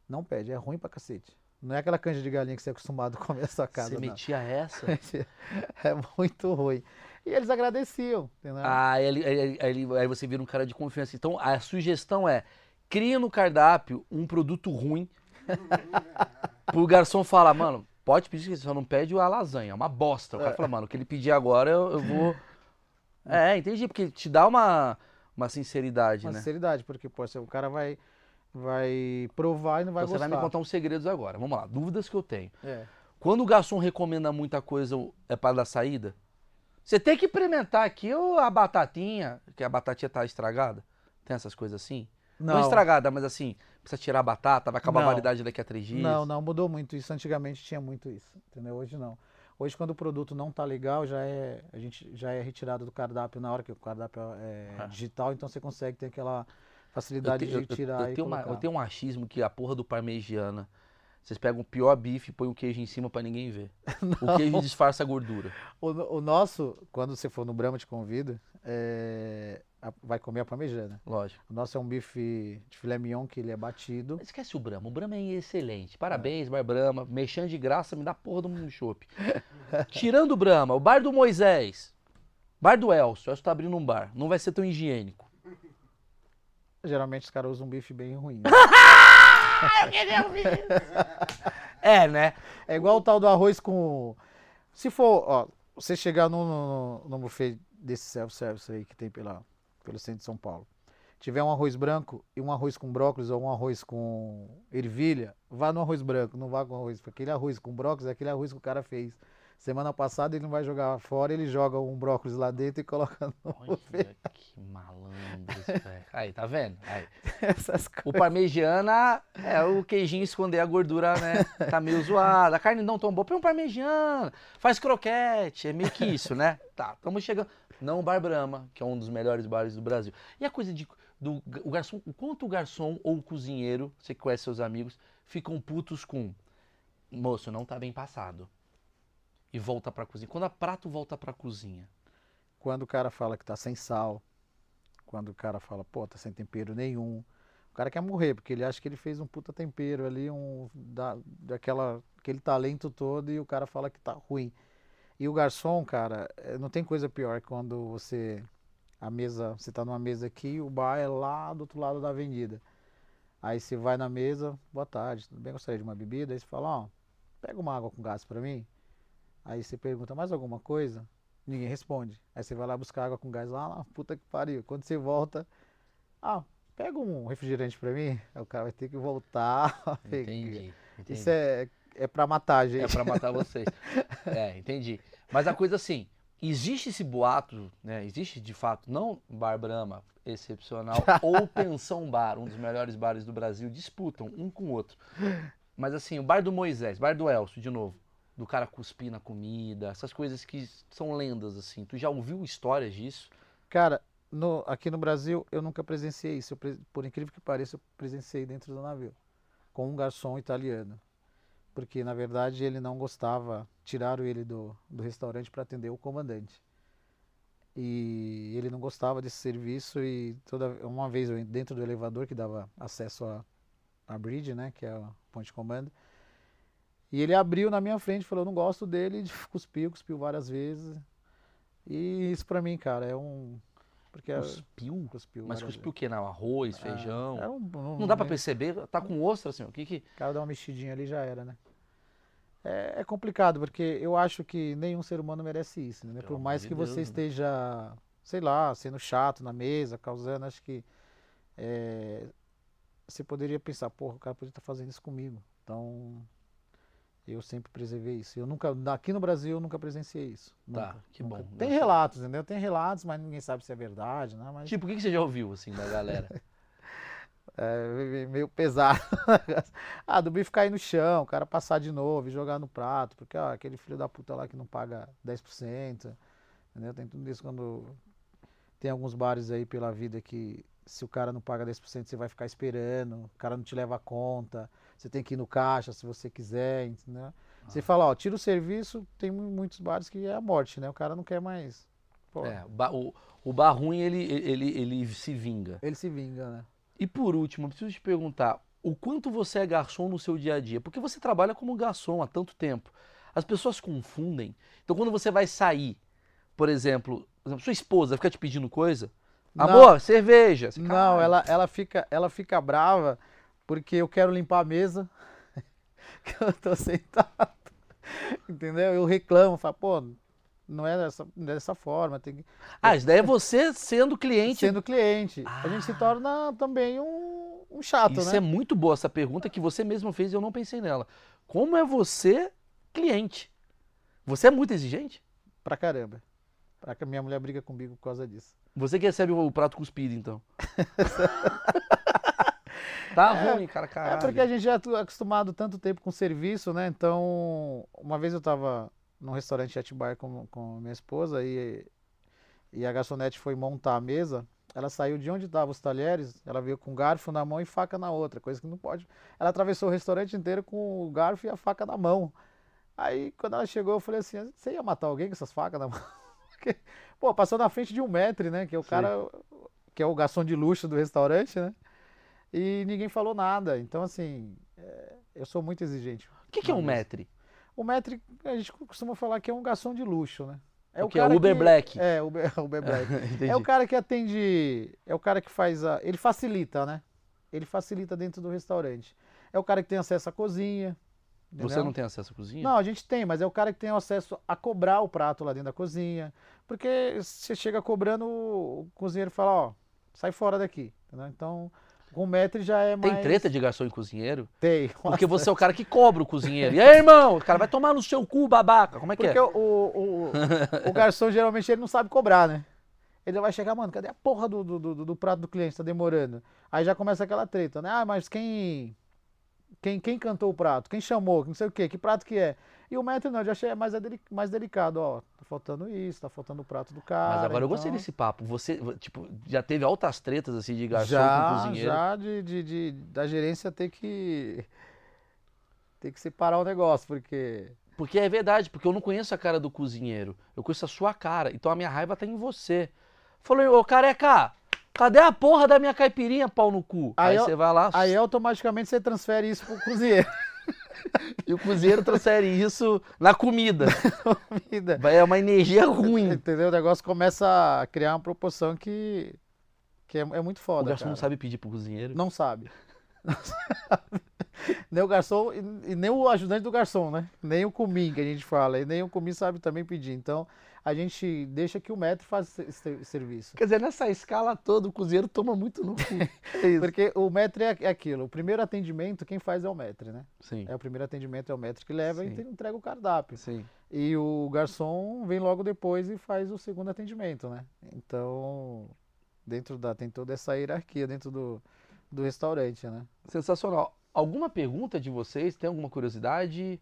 Não pede, é ruim pra cacete. Não é aquela canja de galinha que você é acostumado a comer na sua casa, você não. metia essa. <laughs> É muito ruim. E eles agradeciam, entendeu? Ah, aí, ele- ele- aí ele- aí você vira um cara de confiança. Então a sugestão é: cria no cardápio um produto ruim <laughs> pro garçom falar, mano, pode pedir, só não pede a lasanha, é uma bosta. O cara fala, mano, o que ele pedir agora eu, eu vou. É, entendi, porque te dá uma, uma sinceridade, Uma né? sinceridade, porque pô, o cara vai, vai provar e não vai Então você vai gostar. me contar uns segredos agora. Vamos lá, dúvidas que eu tenho. É. Quando o garçom recomenda muita coisa, é para dar saída? Você tem que experimentar aqui ou a batatinha, que a batatinha tá estragada. Tem essas coisas assim? Não, Não, estragada, mas assim, precisa tirar a batata, vai acabar Não. a validade daqui a três dias. não, não, mudou muito isso. Antigamente tinha muito isso, entendeu? Hoje não. Hoje quando o produto não tá legal, já é, a gente já é retirado do cardápio na hora que o cardápio é <laughs> Ah. digital, então você consegue ter aquela Eu, facilidade te- eu- de eu- tirar eu e tenho uma- eu tenho um achismo que a porra do parmegiana, vocês pegam o pior bife e põem o queijo em cima pra ninguém ver. <laughs> O queijo disfarça a gordura. O, o nosso, quando você for no Brahma, te convido, é, a- vai comer a parmegiana. Lógico. O nosso é um bife de filé mignon que ele é batido. Esquece o Brahma. O Brahma é excelente. Parabéns, Bar Brahma. Mexendo de graça, me dá porra do um chopp. <laughs> Tirando o Brahma, o bar do Moisés. Bar do Elcio. O Elcio tá abrindo um bar. Não vai ser tão higiênico. Geralmente os caras usam um bife bem ruim. né? <laughs> <laughs> É, né? É igual o tal do arroz com. Se for, ó, você chegar no, no, no buffet desse self-service aí que tem pela, pelo centro de São Paulo, tiver um arroz branco e um arroz com brócolis ou um arroz com ervilha, vá no arroz branco, não vá com arroz, aquele arroz com brócolis é aquele arroz que o cara fez. Semana passada ele não vai jogar fora, ele joga um brócolis lá dentro e coloca no. Olha <laughs> que malandros, velho. Aí, tá vendo? Aí. <laughs> O parmegiana é o queijinho esconder a gordura, né? Tá meio zoada. A carne não tão boa. Põe um parmegiana. Faz croquete. É meio que isso, né? Tá, estamos chegando. Não o Bar Brahma, que é um dos melhores bares do Brasil. E a coisa de do o garçom, o quanto o garçom ou o cozinheiro, você que conhece seus amigos, ficam putos com moço, não tá bem passado. E volta pra cozinha. Quando a prato volta pra cozinha. Quando o cara fala que tá sem sal, quando o cara fala, pô, tá sem tempero nenhum, o cara quer morrer, porque ele acha que ele fez um puta tempero ali, um da, daquela, aquele talento todo, e o cara fala que tá ruim. E o garçom, cara, eh, não tem coisa pior quando você, a mesa, você tá numa mesa aqui o bar é lá do outro lado da avenida. Aí você vai na mesa, boa tarde, tudo bem? Gostaria de uma bebida? Aí você fala, ó, pega uma água com gás pra mim. Aí você pergunta, mais alguma coisa? Ninguém responde. Aí você vai lá buscar água com gás lá, lá, puta que pariu. Quando você volta, ah, pega um refrigerante pra mim. Aí o cara vai ter que voltar. <laughs> Entendi. entendi. Isso é, é pra matar, gente. É pra matar vocês. É, entendi. Mas a coisa assim, existe esse boato, né? Existe de fato, não Bar Brahma, excepcional, <laughs> ou Pensão Bar, um dos melhores bares do Brasil, disputam um com o outro. Mas assim, o bar do Moisés, bar do Elcio, de novo, do cara cuspir na comida, essas coisas que são lendas, assim. Tu já ouviu histórias disso? Cara, no- aqui no Brasil eu nunca presenciei isso. Eu por incrível que pareça, eu presenciei dentro do navio. Com um garçom italiano. Porque, na verdade, ele não gostava, tiraram ele do, do restaurante para atender o comandante. E ele não gostava desse serviço e toda uma vez eu en- dentro do elevador que dava acesso à à bridge, né, que é a ponte de comando, e ele abriu na minha frente, falou, não gosto dele, <laughs> cuspiu, cuspiu várias vezes. E isso pra mim, cara, é um porque é- Cuspiu? cuspiu Mas cuspiu o quê? Não, arroz, vezes. feijão? Era um- um- Não dá pra né, perceber? Tá com ostra, assim, o que que... O cara dá uma mexidinha ali já era, né? É, é complicado, porque eu acho que nenhum ser humano merece isso, né? Pelo Por mais que Deus, você né? esteja, sei lá, sendo chato na mesa, causando, acho que é, você poderia pensar, porra, o cara poderia estar fazendo isso comigo. Então, eu sempre preservei isso. Eu nunca, aqui no Brasil, eu nunca presenciei isso. Tá, Nunca, que nunca. bom. Tem Nossa. relatos, entendeu? Tem relatos, mas ninguém sabe se é verdade, né? Mas Tipo, o que você já ouviu, assim, da galera? <laughs> É meio- meio pesado. <laughs> ah, do bife cair no chão, o cara passar de novo e jogar no prato, porque ó, aquele filho da puta lá que não paga 10%, entendeu? Tem tudo isso quando tem alguns bares aí pela vida que se o cara não paga 10%, você vai ficar esperando, o cara não te leva a conta, você tem que ir no caixa se você quiser, entendeu? Você fala, ó, tira o serviço, tem mu- muitos bares que é a morte, né? O cara não quer mais. É, o o, bar ruim, ele, ele, ele se vinga. ele se vinga, né? E por último, eu preciso te perguntar, o quanto você é garçom no seu dia a dia? Porque você trabalha como garçom há tanto tempo. As pessoas confundem. Então quando você vai sair, por exemplo, por exemplo, sua esposa fica te pedindo coisa, Não. amor, cerveja. Você, Não, ela, ela, fica, ela fica brava porque eu quero limpar a mesa <laughs> que eu tô sentado. <laughs> Entendeu? Eu reclamo, falo, pô, não é dessa, é dessa forma, tem que. Ah, isso daí é você sendo cliente. Sendo cliente, a gente se Ah. torna também um, um chato, Isso né? é muito boa essa pergunta que você mesmo fez e eu não pensei nela. Como é você cliente? Você é muito exigente? Pra caramba. Pra que minha mulher briga comigo por causa disso. Você que recebe o prato cuspido, então. <laughs> tá ruim, cara, caralho. É porque a gente já é acostumado tanto tempo com serviço, né? Então, uma vez eu tava num restaurante em Atibaia com, com minha esposa e, e a garçonete foi montar a mesa. Ela saiu de onde estavam os talheres, ela veio com garfo na mão e faca na outra, coisa que não pode. Ela atravessou o restaurante inteiro com o garfo e a faca na mão. Aí, quando ela chegou, eu falei assim: você ia matar alguém com essas facas na mão? <laughs> Porque, pô, passou na frente de um metro, né? Que é o Sim. cara, que é o garçom de luxo do restaurante, né? E ninguém falou nada. Então, assim, é, eu sou muito exigente. O que, que é um metre? O maître, a gente costuma falar que é um garçom de luxo, né? O que é <laughs> Uber Black? É, Uber, Uber Black. É o cara que atende, é o cara que faz a, ele facilita, né? Ele facilita dentro do restaurante. É o cara que tem acesso à cozinha. Você entendeu? não tem acesso à cozinha? Não, a gente tem, mas é o cara que tem acesso a cobrar o prato lá dentro da cozinha. Porque você chega cobrando, o cozinheiro fala, ó, sai fora daqui. entendeu? Então, com o maître já é Tem mais... treta de garçom e cozinheiro? Tem. Porque você é o cara que cobra o cozinheiro. E aí, irmão? O cara vai tomar no seu cu, babaca. Como é que Porque é? o, o, o, o garçom geralmente ele não sabe cobrar, né? Ele vai chegar, mano, cadê a porra do, do, do, do prato do cliente? Tá demorando. Aí já começa aquela treta, né? Ah, mas quem. Quem, quem cantou o prato? Quem chamou? Não sei o quê, que prato que é? E o maître não, eu já achei mais, mais delicado, ó. Tá faltando isso, tá faltando o prato do cara. Mas agora eu gostei então- desse papo. Você, tipo, já teve altas tretas assim de garçom com já, cozinheiro? já de, de, de- da gerência ter que. ter que separar o negócio, porque. Porque é verdade, porque eu não conheço a cara do cozinheiro. Eu conheço a sua cara. Então a minha raiva tá em você. Falei, ô careca, cadê a porra da minha caipirinha, pau no cu? Aí, Aí eu- você vai lá Aí automaticamente você transfere isso pro cozinheiro. <laughs> e o cozinheiro transfere isso <laughs> na comida. Vai- É uma energia ruim. Entendeu? O negócio começa a criar uma proporção que, que é, é muito O foda. garçom não cara. sabe pedir pro cozinheiro. Não sabe. Não <laughs> sabe. nem o garçom e, e nem o ajudante do garçom, né? Nem o comim que a gente fala. E nem o comim sabe também pedir. Então a gente deixa que o maître faça esse ser- serviço. Quer dizer, nessa escala toda, o cozinheiro toma muito no cu. <laughs> É. Porque o maître é é aquilo. O primeiro atendimento, quem faz é o maître, né? Sim, É o primeiro atendimento é o maître que leva Sim. e entrega o cardápio. sim. E o garçom vem logo depois e faz o segundo atendimento, né? Então, dentro da tem toda essa hierarquia dentro do, do restaurante, né? Sensacional. Alguma pergunta de vocês? Tem alguma curiosidade?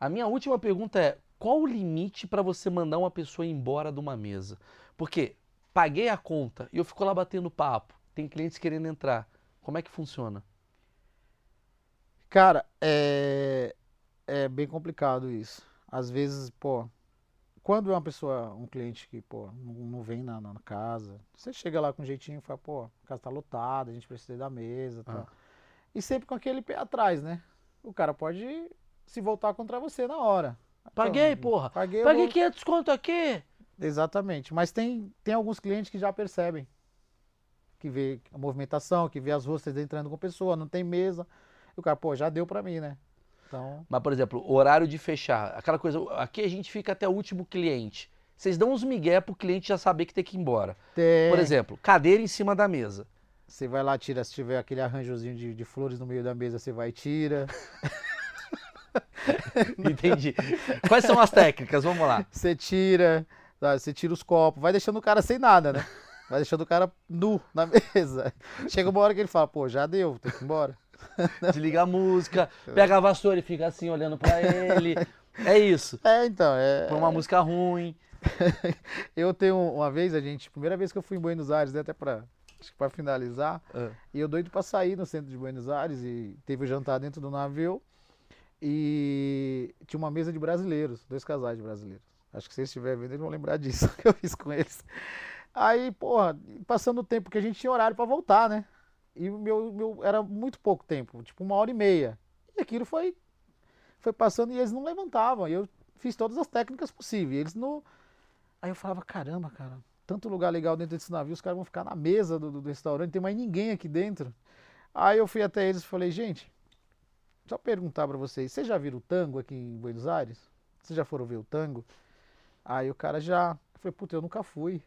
A minha última pergunta é: qual o limite para você mandar uma pessoa embora de uma mesa? Porque paguei a conta e eu fico lá batendo papo. Tem clientes querendo entrar. Como é que funciona? Cara, é, é bem complicado isso. Às vezes, pô, quando é uma pessoa, um cliente que, pô, não, não vem na, na casa, você chega lá com um jeitinho e fala, pô, a casa tá lotada, a gente precisa da mesa tal. Ah. E sempre com aquele pé atrás, né? O cara pode se voltar contra você na hora. Paguei, Então, porra. Paguei, eu Paguei vou- 500 conto aqui. Exatamente. Mas tem, tem alguns clientes que já percebem. Que vê a movimentação, que vê as rostas entrando com pessoa, não tem mesa. E o cara, pô, já deu pra mim, né? Então, Mas, por exemplo, horário de fechar. Aquela coisa, aqui a gente fica até o último cliente. Vocês dão uns migué pro cliente já saber que tem que ir embora. tem. Por exemplo, cadeira em cima da mesa. Você vai lá, tira, se tiver aquele arranjozinho de, de flores no meio da mesa, você vai e tira. <laughs> <laughs> Entendi. Quais são as técnicas? Vamos lá. Você tira, sabe, você tira os copos, vai deixando o cara sem nada, né? Vai deixando o cara nu na <laughs> mesa. Chega uma hora que ele fala, pô, já deu, tem que ir embora. <laughs> Desliga a música, pega a vassoura e fica assim olhando pra ele. É isso. É, então, é. Põe uma música ruim. Eu tenho uma vez, a gente, primeira vez que eu fui em Buenos Aires, né, até pra, acho que pra finalizar, Ah. e eu doido pra sair no centro de Buenos Aires, e teve o jantar dentro do navio, e tinha uma mesa de brasileiros, dois casais de brasileiros. Acho que se eles estiverem vendo, eles vão lembrar disso <laughs> que eu fiz com eles. Aí, porra, passando o tempo, porque a gente tinha horário pra voltar, né? E meu, meu era muito pouco tempo, tipo uma hora e meia. E aquilo foi, foi passando e eles não levantavam. E eu fiz todas as técnicas possíveis. Eles não. Aí eu falava, caramba, cara, tanto lugar legal dentro desse navio, os caras vão ficar na mesa do, do- do restaurante, não tem mais ninguém aqui dentro. Aí eu fui até eles e falei, gente, só perguntar pra vocês, vocês já viram o tango aqui em Buenos Aires? Vocês já foram ver o tango? Aí o cara já. Falei, puta, eu nunca fui.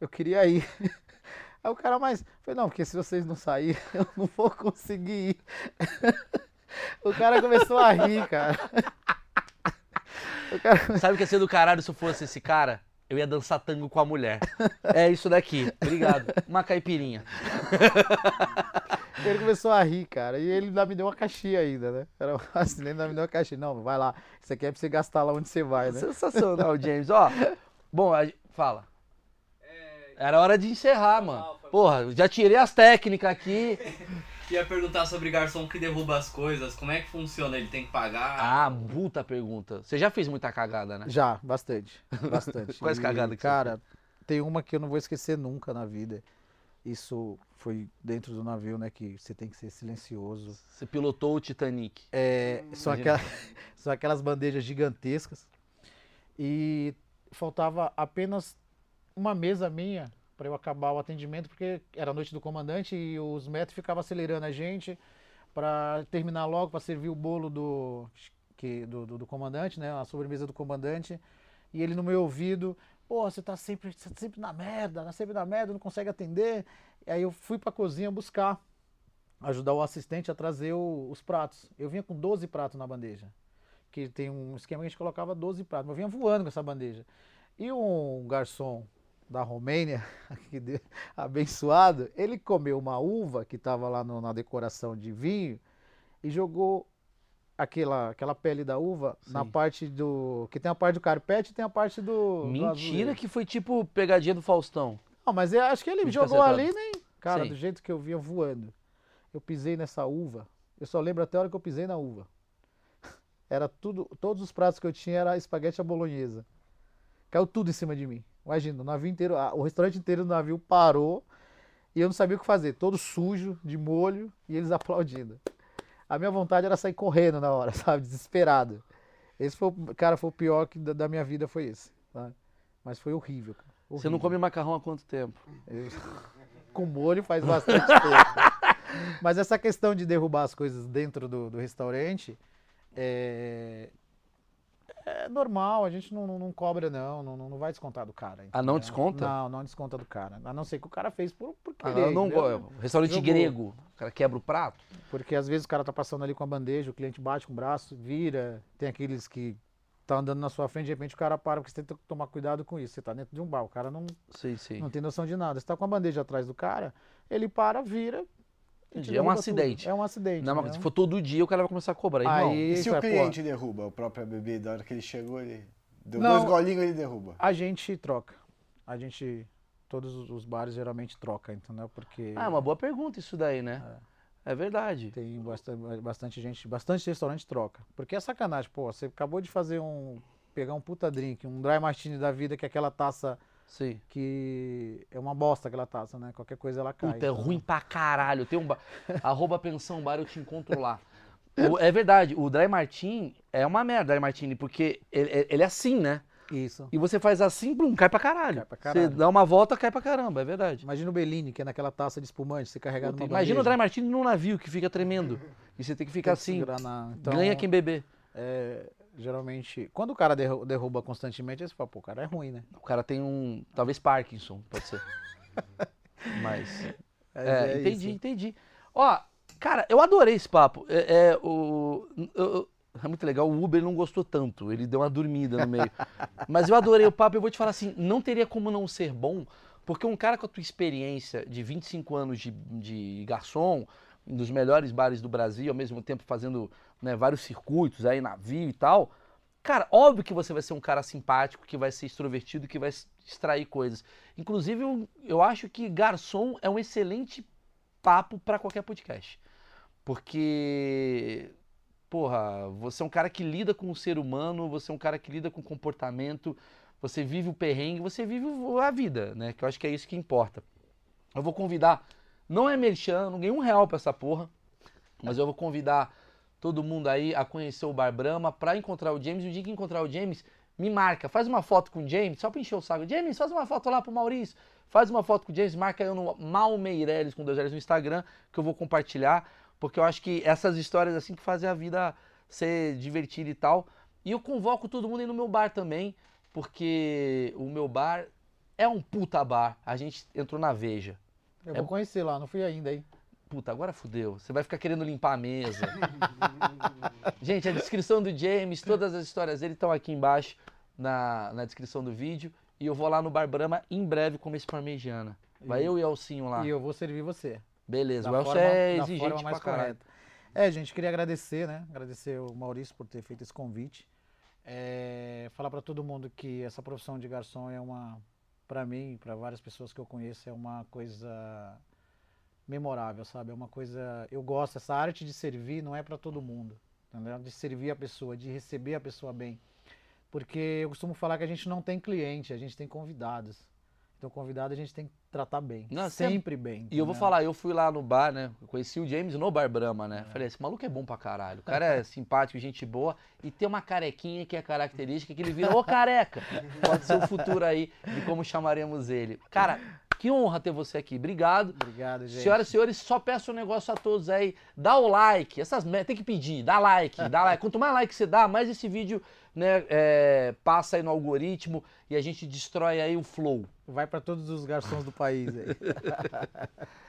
Eu queria ir. <laughs> Aí o cara. Eu falei, não, porque se vocês não saírem, <laughs> eu não vou conseguir ir. <laughs> O cara começou a rir, cara. Cara Sabe o que ia ser do caralho se eu fosse esse cara? Eu ia dançar tango com a mulher. É isso daqui. Obrigado. Uma caipirinha. Ele começou a rir, cara. E ele ainda me deu uma caixinha ainda, né? Era assim, ele ainda me deu uma caixinha. Não, vai lá. Isso aqui é pra você gastar lá onde você vai, né? Sensacional, James. Ó, bom, a- fala. Era hora de encerrar, mano. Porra, já tirei as técnicas aqui. <laughs> Ia perguntar sobre garçom que derruba as coisas. Como é que funciona? Ele tem que pagar? Ah, puta pergunta. Você já fez muita cagada, né? Já, bastante. Bastante. <laughs> Quais cagadas que você Cara, tem uma que eu não vou esquecer nunca na vida. Isso foi dentro do navio, né? Que você tem que ser silencioso. Você pilotou o Titanic. É, são, Imagina. aquela- <laughs> são aquelas bandejas gigantescas. E faltava apenas uma mesa minha para eu acabar o atendimento, porque era a noite do comandante e os metros ficavam acelerando a gente para terminar logo, para servir o bolo do, que, do, do, do comandante, né? A sobremesa do comandante. E ele no meu ouvido, pô, você tá sempre, tá sempre na merda, tá sempre na merda, não consegue atender. E aí eu fui pra cozinha buscar ajudar o assistente a trazer o- os pratos. Eu vinha com 12 pratos na bandeja. Que tem um esquema que a gente colocava 12 pratos. Mas eu vinha voando com essa bandeja. E um garçom da Romênia, <laughs> abençoado, ele comeu uma uva que estava lá no- na decoração de vinho e jogou aquela, aquela pele da uva na Sim. parte do. Que tem a parte do carpete e tem a parte do. do Mentira azulejo. que foi tipo pegadinha do Faustão. Não, mas eu acho que ele Muito jogou ali, nem. Cara, Sim. do jeito que eu vinha voando. Eu pisei nessa uva. Eu só lembro até a hora que eu pisei na uva. <laughs> Era tudo. Todos os pratos que eu tinha era espaguete à bolonhesa. Caiu tudo em cima de mim. Imagina, o navio inteiro, o restaurante inteiro do navio parou e eu não sabia o que fazer. Todo sujo, de molho, e eles <laughs> aplaudindo. A minha vontade era sair correndo na hora, <laughs> sabe? Desesperado. Esse foi, o- cara, foi o pior que da, da minha vida foi esse. sabe? Mas foi horrível, cara. Você não Horrível. come macarrão há quanto tempo? Eu- <laughs> Com molho faz bastante tempo. Mas essa questão de derrubar as coisas dentro do, do restaurante é, é normal, a gente não, não, não cobra, não, não, não vai descontar do cara. Ah, não entendeu? desconta? Não, não desconta do cara. A não ser que o cara fez por, por Ah, querer. não, entendeu? go- restaurante Jogou. grego. O cara quebra o prato. Porque às vezes o cara tá passando ali com a bandeja, o cliente bate com o braço, vira. Tem aqueles que tá andando na sua frente, de repente o cara para, porque você tem que tomar cuidado com isso. Você tá dentro de um bar, o cara não, Sim, sim. não tem noção de nada. Você tá com a bandeja atrás do cara, ele para, vira. É um acidente. tudo. É um acidente. Não, mas né? se for todo dia, o cara vai começar a cobrar. Irmão, Aí, E se o vai, pô, cliente derruba a própria bebida, a hora que ele chegou, ele deu Não. dois golinhos ele derruba. a gente troca. A gente. Todos os- bares geralmente troca, entendeu? Porque Ah, é uma boa pergunta isso daí, né? É, verdade. tem bastante, bastante gente, bastante restaurante troca. Porque é sacanagem, pô. Você acabou de fazer um, pegar um puta drink, um dry martini da vida, que é aquela taça Sim. que é uma bosta aquela taça, né? Qualquer coisa ela cai. Puta, é Então, ruim pra caralho. Tem um bar... <laughs> Arroba pensão bar, eu te encontro lá. O- é verdade, o Dry Martin é uma merda, Dry Martini, porque ele, ele é assim, né? Isso. E você faz assim, blum, cai pra caralho. Cai pra caralho. Você dá uma volta, cai pra caramba, é verdade. Imagina o Bellini, que é naquela taça de espumante, você carregar Puta, numa imagina o Dry bandeja, Martini num navio que fica tremendo. E você tem que ficar tem que assim, na- Então, ganha quem beber. é, geralmente, quando o cara derru- derruba constantemente, aí você fala, pô, o cara é ruim, né? O cara tem um, talvez Parkinson, pode ser. <laughs> Mas, Mas é, entendi, isso. entendi. Ó, cara, eu adorei esse papo. É, é, o, eu- é muito legal, o Uber não gostou tanto, ele deu uma dormida no meio. <laughs> Mas eu adorei o papo, eu vou te falar assim, não teria como não ser bom, porque um cara com a tua experiência de 25 anos de, de garçom, um dos melhores bares do Brasil, ao mesmo tempo fazendo né, vários circuitos aí, navio e tal, cara, óbvio que você vai ser um cara simpático, que vai ser extrovertido, que vai extrair coisas. Inclusive, eu, eu acho que garçom é um excelente papo para qualquer podcast. Porque, porra, você é um cara que lida com o ser humano, você é um cara que lida com o comportamento, você vive o perrengue, você vive a vida, né? Que eu acho que é isso que importa. Eu vou convidar, não é merchan, não ganhei um real pra essa porra, mas eu vou convidar todo mundo aí a conhecer o Bar Brahma pra encontrar o James. E o dia que encontrar o James, me marca, faz uma foto com o James, só pra encher o saco. James, faz uma foto lá pro Maurício, faz uma foto com o James, marca eu no Mal Meirelles com dois L's no Instagram, que eu vou compartilhar, porque eu acho que essas histórias assim que fazem a vida ser divertida e tal. E eu convoco todo mundo aí no meu bar também, porque o meu bar é um puta bar. A gente entrou na Veja. Eu É- vou conhecer lá, não fui ainda, hein? Puta, agora fudeu. Você vai ficar querendo limpar a mesa. <laughs> Gente, a descrição do James, todas as histórias dele estão aqui embaixo na, na descrição do vídeo. E eu vou lá no Bar Brahma em breve comer esse parmegiana. Vai eu e Elcinho lá. E eu vou servir você. Beleza, da o Elcio forma- é exigente forma pra mais caralho. correta. É, gente, queria agradecer, né? Agradecer o Maurício por ter feito esse convite. É, falar para todo mundo que essa profissão de garçom é uma, para mim, para várias pessoas que eu conheço, é uma coisa memorável, sabe? É uma coisa, eu gosto. Essa arte de servir não é para todo mundo, entendeu? De servir a pessoa, de receber a pessoa bem, porque eu costumo falar que a gente não tem cliente, a gente tem convidados. Então, convidado a gente tem que tratar bem, Não, sempre- sempre bem. E eu vou entendeu? falar, eu fui lá no bar, né? Eu conheci o James no Bar Brahma, né? Falei, esse maluco é bom pra caralho. O cara é <laughs> simpático, gente boa. E tem uma carequinha que é característica que ele vira, ô careca! Pode ser o futuro aí de como chamaremos ele. Cara, que honra ter você aqui. Obrigado. Obrigado, gente. Senhoras e senhores, só peço um negócio a todos aí. Dá o like. Essas tem que pedir, dá like, dá like. Quanto mais like você dá, mais esse vídeo né, é, passa aí no algoritmo e a gente destrói aí o flow. Vai para todos os garçons do país aí. <laughs>